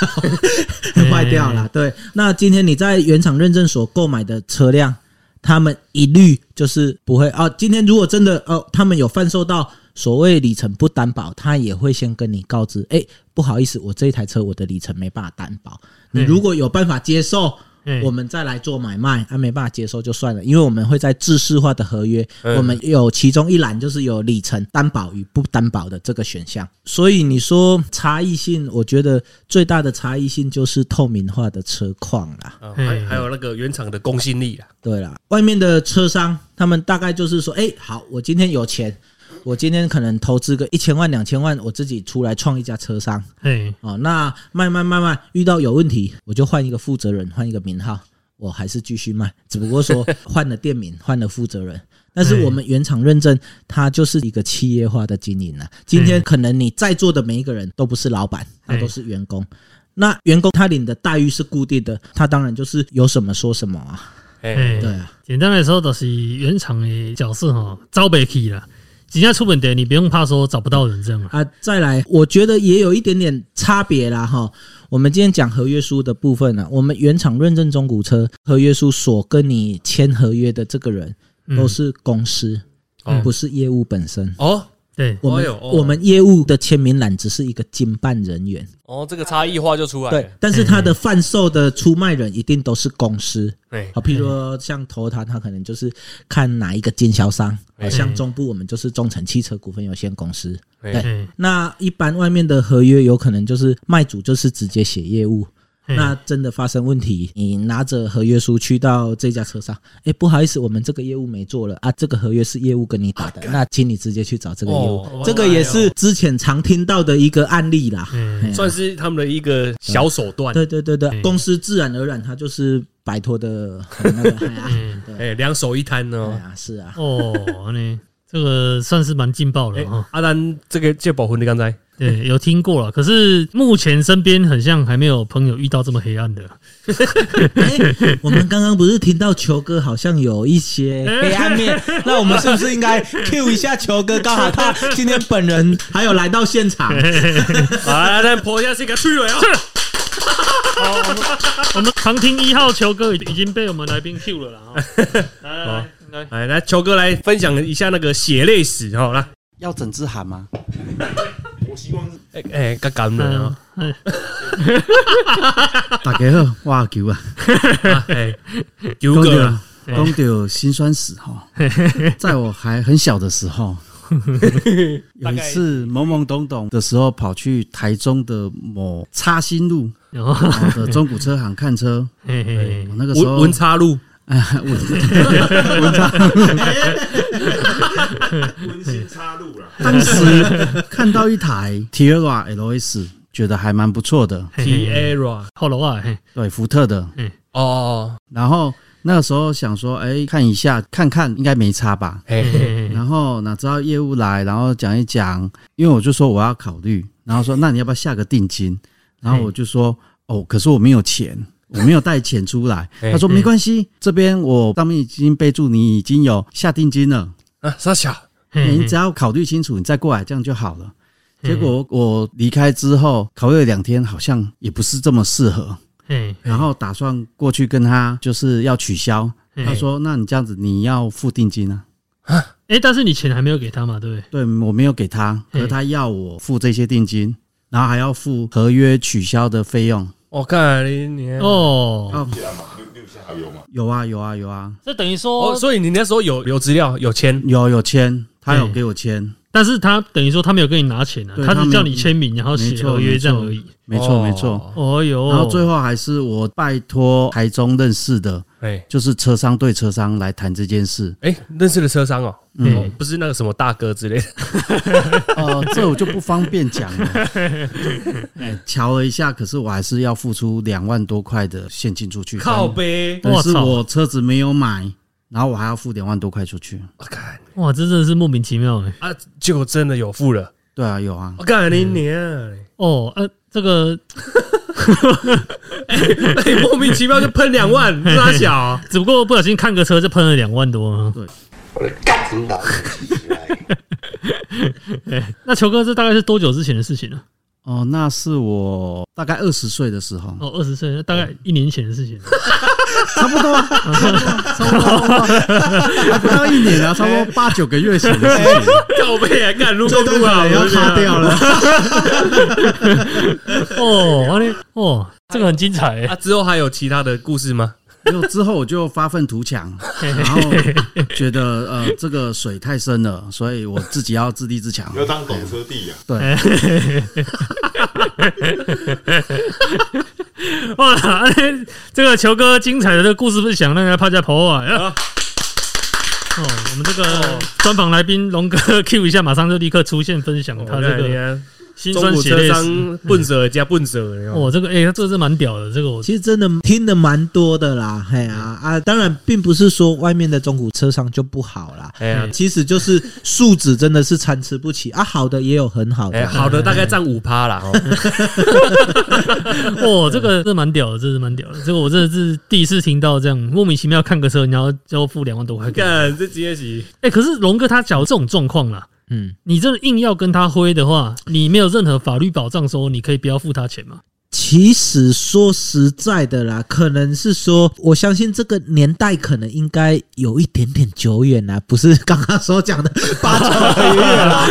Speaker 4: 坏掉了。对，那今天你在原厂认证所购买的车辆，他们一律就是不会啊。今天如果真的哦，他们有贩售到所谓里程不担保，他也会先跟你告知，哎，不好意思，我这一台车我的里程没办法担保，你
Speaker 3: 嗯
Speaker 4: 如果有办法接受。
Speaker 3: 嗯
Speaker 4: 我们再来做买卖，啊，没办法接受就算了，因为我们会在制式化的合约，
Speaker 2: 嗯
Speaker 4: 我们有其中一栏就是有里程担保与不担保的这个选项。所以你说差异性，我觉得最大的差异性就是透明化的车况啦。
Speaker 2: 啊，还
Speaker 3: 嗯
Speaker 2: 还有那个原厂的公信力啦。
Speaker 4: 对啦，外面的车商他们大概就是说，哎、好，我今天有钱，我今天可能投资个一千万、两千万，我自己出来创一家车商。
Speaker 3: 哎，
Speaker 4: 哦，那卖卖卖卖，遇到有问题，我就换一个负责人，换一个名号，我还是继续卖，只不过说 换了店名，换了负责人。但是我们原厂认证，它就是一个企业化的经营了。今天可能你在座的每一个人都不是老板，他都是员工。那员工他领的待遇是固定的，他当然就是有什么说什么啊。
Speaker 2: 哎，
Speaker 3: 哎，
Speaker 4: 对啊，
Speaker 3: 简单来说，就是原厂的角色哈，招不起啦。人家出本的，你不用怕说找不到人这样啊。
Speaker 4: 啊，再来，我觉得也有一点点差别啦哈。我们今天讲合约书的部分呢、我们原厂认证中古车合约书所跟你签合约的这个人
Speaker 3: 嗯
Speaker 4: 都是公司，
Speaker 2: 而
Speaker 4: 不是业务本身。
Speaker 2: 哦
Speaker 3: 对，
Speaker 4: 我们、
Speaker 2: 哎哦。
Speaker 4: 我们业务的签名栏只是一个经办人员，
Speaker 2: 哦，这个差异化就出来了。
Speaker 4: 对，但是他的贩售的出卖人一定都是公司。
Speaker 2: 哎，
Speaker 4: 好，譬如说像投他，他可能就是看哪一个经销商，
Speaker 2: 哎
Speaker 4: 像中部我们就是中诚汽车股份有限公司。
Speaker 2: 哎
Speaker 4: 对
Speaker 3: 哎，
Speaker 4: 那一般外面的合约有可能就是卖主就是直接写业务，
Speaker 3: 哎
Speaker 4: 那真的发生问题，你拿着合约书去到这家车上，哎，不好意思，我们这个业务没做了啊，这个合约是业务跟你打的，那请你直接去找这个业务。
Speaker 2: 哦，
Speaker 4: 这个也是之前常听到的一个案例啦。
Speaker 2: 算是他们的一个小手段。
Speaker 4: 对对对对，
Speaker 3: 嗯。
Speaker 4: 公司自然而然它就是摆脱的很那个，哎
Speaker 2: 两手一摊
Speaker 4: 哎
Speaker 2: 哦。
Speaker 4: 呀，是啊，
Speaker 3: 哦，呢，这个算是蛮劲爆了
Speaker 2: 哎
Speaker 3: 哈。
Speaker 2: 阿丹这个借保魂的刚才
Speaker 3: 对，有听过了，可是目前身边很像还没有朋友遇到这么黑暗的。
Speaker 4: 哎，我们刚刚不是听到球哥好像有一些黑暗面，那我们是不是应该 Q 一下球哥？刚好他今天本人还有来到现场，
Speaker 2: 啊，咱婆下是一个趣味啊。
Speaker 3: 我们旁听一号球哥已已经被我们来宾 Q 了啦。哈 来来来来，
Speaker 2: 来来，球哥来分享一下那个血泪史哈，来，
Speaker 6: 要整只喊吗？
Speaker 2: 哎哎，刚感人啊，
Speaker 3: 嗯，
Speaker 6: 大家好，我阿球啊，
Speaker 2: 啊哎，九
Speaker 6: 讲到讲到辛酸史哈，在我还很小的时候，有一次懵懵懂懂的时候，跑去台中的某叉新路的中古车行看车，
Speaker 3: 嘿嘿嘿。
Speaker 6: 我那个时候
Speaker 2: 文 文插路，
Speaker 6: 哎文文章当时看到一台 Tierra LS，觉得还蛮不错的
Speaker 2: ，T
Speaker 3: 嘿
Speaker 2: era
Speaker 3: 后楼啊，
Speaker 6: 对，福特的。
Speaker 2: 哦，
Speaker 6: 然后那个时候想说，哎，看一下看看，应该没差吧。然后哪知道业务来，然后讲一讲，因为我就说我要考虑，然后说那你要不要下个定金？然后我就说哦，可是我没有钱，我没有带钱出来。他说没关系，这边我上面已经备注你已经有下定金了，
Speaker 2: 啊，傻小，
Speaker 3: 嘿
Speaker 6: 你只要考虑清楚，你再过来这样就好了。结果我离开之后，考虑了两天，好像也不是这么适合，
Speaker 3: 嗯，
Speaker 6: 然后打算过去跟他就是要取消。他说：“那你这样子，你要付定金啊？”
Speaker 3: 哎，但是你钱还没有给他嘛，对不对？
Speaker 6: 对我没有给他，可是他要我付这些定金，然后还要付合约取消的费用。
Speaker 2: 我看你你
Speaker 3: 哦，
Speaker 6: 哦，
Speaker 5: 六六下还有吗？
Speaker 6: 有啊有啊有啊，
Speaker 3: 这等于
Speaker 2: 哦，
Speaker 3: 说，
Speaker 2: 所以你那时候有有资料有签，
Speaker 6: 有有签，他有
Speaker 3: 嗯
Speaker 6: 给我签，
Speaker 3: 但是他等于说他没有跟你拿钱啊，
Speaker 6: 对他
Speaker 3: 只叫你签名，然后写
Speaker 6: 错
Speaker 3: 合约这样而已。
Speaker 6: 没错没错。
Speaker 3: 哦哟，
Speaker 6: 然后最后还是我拜托台中认识的，
Speaker 2: 哎。
Speaker 6: 就是车商对车商来谈这件事。
Speaker 2: 哎，认识的车商哦，
Speaker 6: 嗯。
Speaker 2: 哦不是那个什么大哥之类的，
Speaker 6: 呃，这我就不方便讲了。哎，瞧了一下，可是我还是要付出两万多块的现金出去。
Speaker 2: 靠背，
Speaker 6: 但是
Speaker 3: 我操。
Speaker 6: 我车子没有买，然后我还要付两万多块出去。
Speaker 2: 我看。
Speaker 3: 哇，这真的是莫名其妙哎。
Speaker 2: 啊，结果真的有付了，
Speaker 6: 对啊，有啊。
Speaker 2: 我，看你娘，
Speaker 3: 哦，呃，这个
Speaker 2: 哎，莫名其妙就喷两万，拉小啊，
Speaker 3: 只不过不小心看个车就喷了两万多啊。
Speaker 7: 我的干什么老起来？
Speaker 3: 哎，那球哥这大概是多久之前的事情呢？
Speaker 6: 哦，那是我大概二十岁的时候，
Speaker 3: 哦，二十岁，大概一年前的事情。
Speaker 6: 差不多，差不多，还不到一年啊，差不多八九个月前的事情。
Speaker 2: 靠背啊，干如果不好
Speaker 6: 要卡掉了。
Speaker 3: 哦，完了，哦，这个很精彩
Speaker 2: 啊，
Speaker 3: 哎。
Speaker 2: 之后还有其他的故事吗？
Speaker 6: 就之后我就发愤图强，然后觉得呃这个水太深了，所以我自己要自立自强。
Speaker 5: 要当懂车帝啊！
Speaker 6: 对，
Speaker 3: 哇，哎 这个球哥精彩的这个故事分享，那个帕加婆啊。哦，我们这个专访来宾龙哥 Q 一下，马上就立刻出现分享他这个
Speaker 2: 个
Speaker 3: 辛
Speaker 2: 中古车
Speaker 3: 酸血泪史。
Speaker 2: 商笨蛇加笨蛇，
Speaker 3: 哦，这个哎，这个是蛮屌的，这个我
Speaker 4: 其实真的听的蛮多的啦，嘿啊啊！当然，并不是说外面的中古车商就不好啦，
Speaker 2: 哎呀，
Speaker 4: 其实就是素质真的是参差不齐啊，好的也有很好
Speaker 2: 哎，
Speaker 4: 的，
Speaker 2: 好的大概占五趴啦，哦，
Speaker 3: 哦，这个这蛮屌的，这是蛮屌的，这个我真的是第一次听到这样莫名其妙看个车，然后就付两万多块。
Speaker 2: 干这直接起，
Speaker 3: 哎、可是龙哥他假如这种状况啦，
Speaker 4: 嗯，
Speaker 3: 你真的硬要跟他挥的话，你没有任何法律保障，说你可以不要付他钱吗？
Speaker 4: 其实说实在的啦，可能是说，我相信这个年代可能应该有一点点久远啦，不是刚刚所讲的八九个月啦。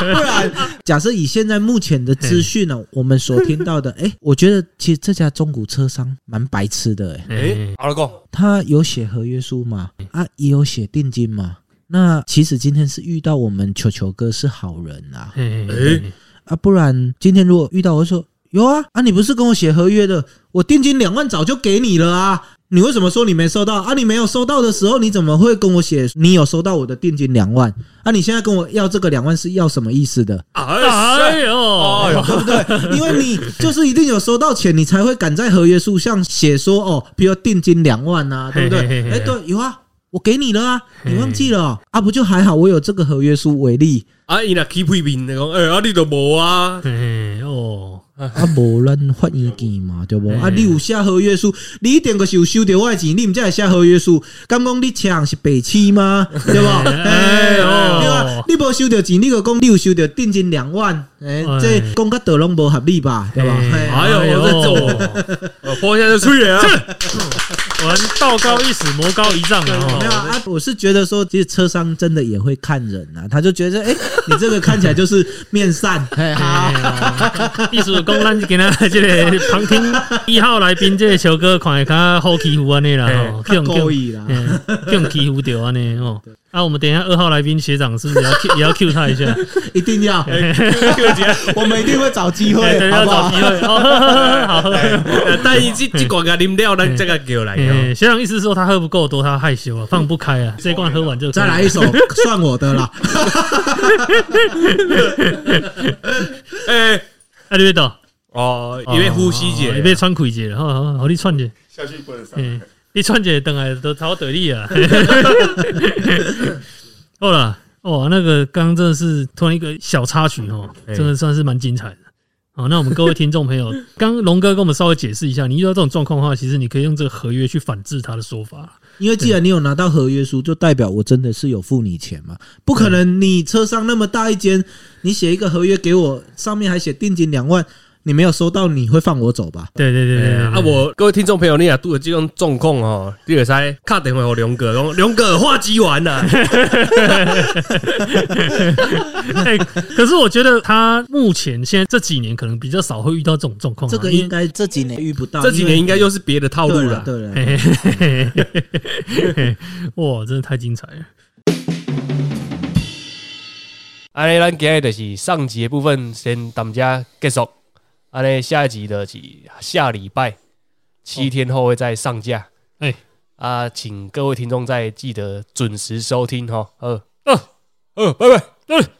Speaker 4: 不然，假设以现在目前的资讯呢，我们所听到的，哎，我觉得其实这家中古车商蛮白痴的，哎，
Speaker 2: 哎，好了够，
Speaker 4: 他有写合约书嘛？啊，也有写定金嘛？那其实今天是遇到我们球球哥是好人啊，
Speaker 2: 哎
Speaker 3: 嘿
Speaker 4: 啊，不然今天如果遇到我说有啊啊，你不是跟我写合约的，我定金两万早就给你了啊，你为什么说你没收到啊？你没有收到的时候，你怎么会跟我写你有收到我的定金两万啊？你现在跟我要这个两万是要什么意思的？
Speaker 2: 哎
Speaker 3: 哎呦，
Speaker 4: 对不对？因为你就是一定有收到钱，你才会敢在合约书上写说哦，比如定金两万啊，对不对？哎，对，有啊。我给你了啊，你忘记了哦啊？不就还好，我有这个合约书为例
Speaker 2: 啊，伊若 keep 批评，你讲，哎，啊，你都无啊？
Speaker 3: 哎哦，
Speaker 4: 啊，无咱发意见嘛，对不？啊，你有写合约书，你一定个是有收到我的钱，你毋才会写合约书。敢讲你抢是白痴吗？对吧？哎
Speaker 3: 哦
Speaker 4: 对啊？你无收到钱，你个讲你有收到定金两万，哎，这讲甲倒拢无合理吧？对吧？
Speaker 3: 哎
Speaker 2: 哎呦，我在做，我泼一下就吹了 啊！
Speaker 3: 玩道高一尺，魔高一丈啊
Speaker 4: 没有
Speaker 3: 啊！
Speaker 4: 啊，我是觉得说，其实车商真的也会看人啊，他就觉得，哎、你这个看起来就是面善，嘿好，
Speaker 3: 意思讲，咱今仔这个旁听一号来宾，这个小哥看会较好欺负安尼啦，吼，
Speaker 4: 较故意啦。
Speaker 3: 嗯，被我们欺负掉安尼哦。啊，我们等一下二号来宾学长是不是也要 Q 也要 Q 他一下？
Speaker 4: 一定要，我们一定会找机会好不好
Speaker 3: 好喝。
Speaker 2: 呃但一这这罐甲啉了，咱这个叫来哦。
Speaker 3: 哎，学长意思是说他喝不够多，他害羞啊，放不开啊，这罐喝完就
Speaker 4: 再来一首，算我的啦。
Speaker 2: 哎，
Speaker 3: 啊，你别倒，
Speaker 2: 哦，因为呼吸
Speaker 3: 哦你
Speaker 2: 节，
Speaker 3: 别穿开者，好好好，你穿者，
Speaker 5: 下去不能上。
Speaker 3: 嗯，你穿者等来都超得力啊。好了，哦，那个刚刚真的是突然一个小插曲哦，
Speaker 2: 哎
Speaker 3: 真的算是蛮精彩的。好，那我们各位听众朋友，刚 刚龙哥跟我们稍微解释一下，你遇到这种状况的话，其实你可以用这个合约去反制他的说法。
Speaker 4: 因为既然你有拿到合约书，就代表我真的是有付你钱嘛，不可能你车上那么大一间，你写一个合约给我，上面还写定金两万，你没有收到，你会放我走吧？
Speaker 3: 对对对对对，
Speaker 2: 啊，我各位听众朋友，你也拄有这种状况哦，你会使打电话给龙哥，讲龙哥话机完了，
Speaker 3: 哎，可是我觉得他目前现在这几年可能比较少会遇到这种状况啊，
Speaker 4: 这个应该这几年遇不到，
Speaker 2: 这几年应该又是别的套路了。
Speaker 4: 对了，对了，
Speaker 3: 嘿嘿嘿嘿嘿嘿哇，真的太精彩了！
Speaker 2: 阿雷，咱今日就是上集的部分先到遮结束。安尼，下一集就是下礼拜七天后会再上架。
Speaker 3: 哎
Speaker 2: 啊，请各位听众再记得准时收听哈。呃呃呃，拜拜。呃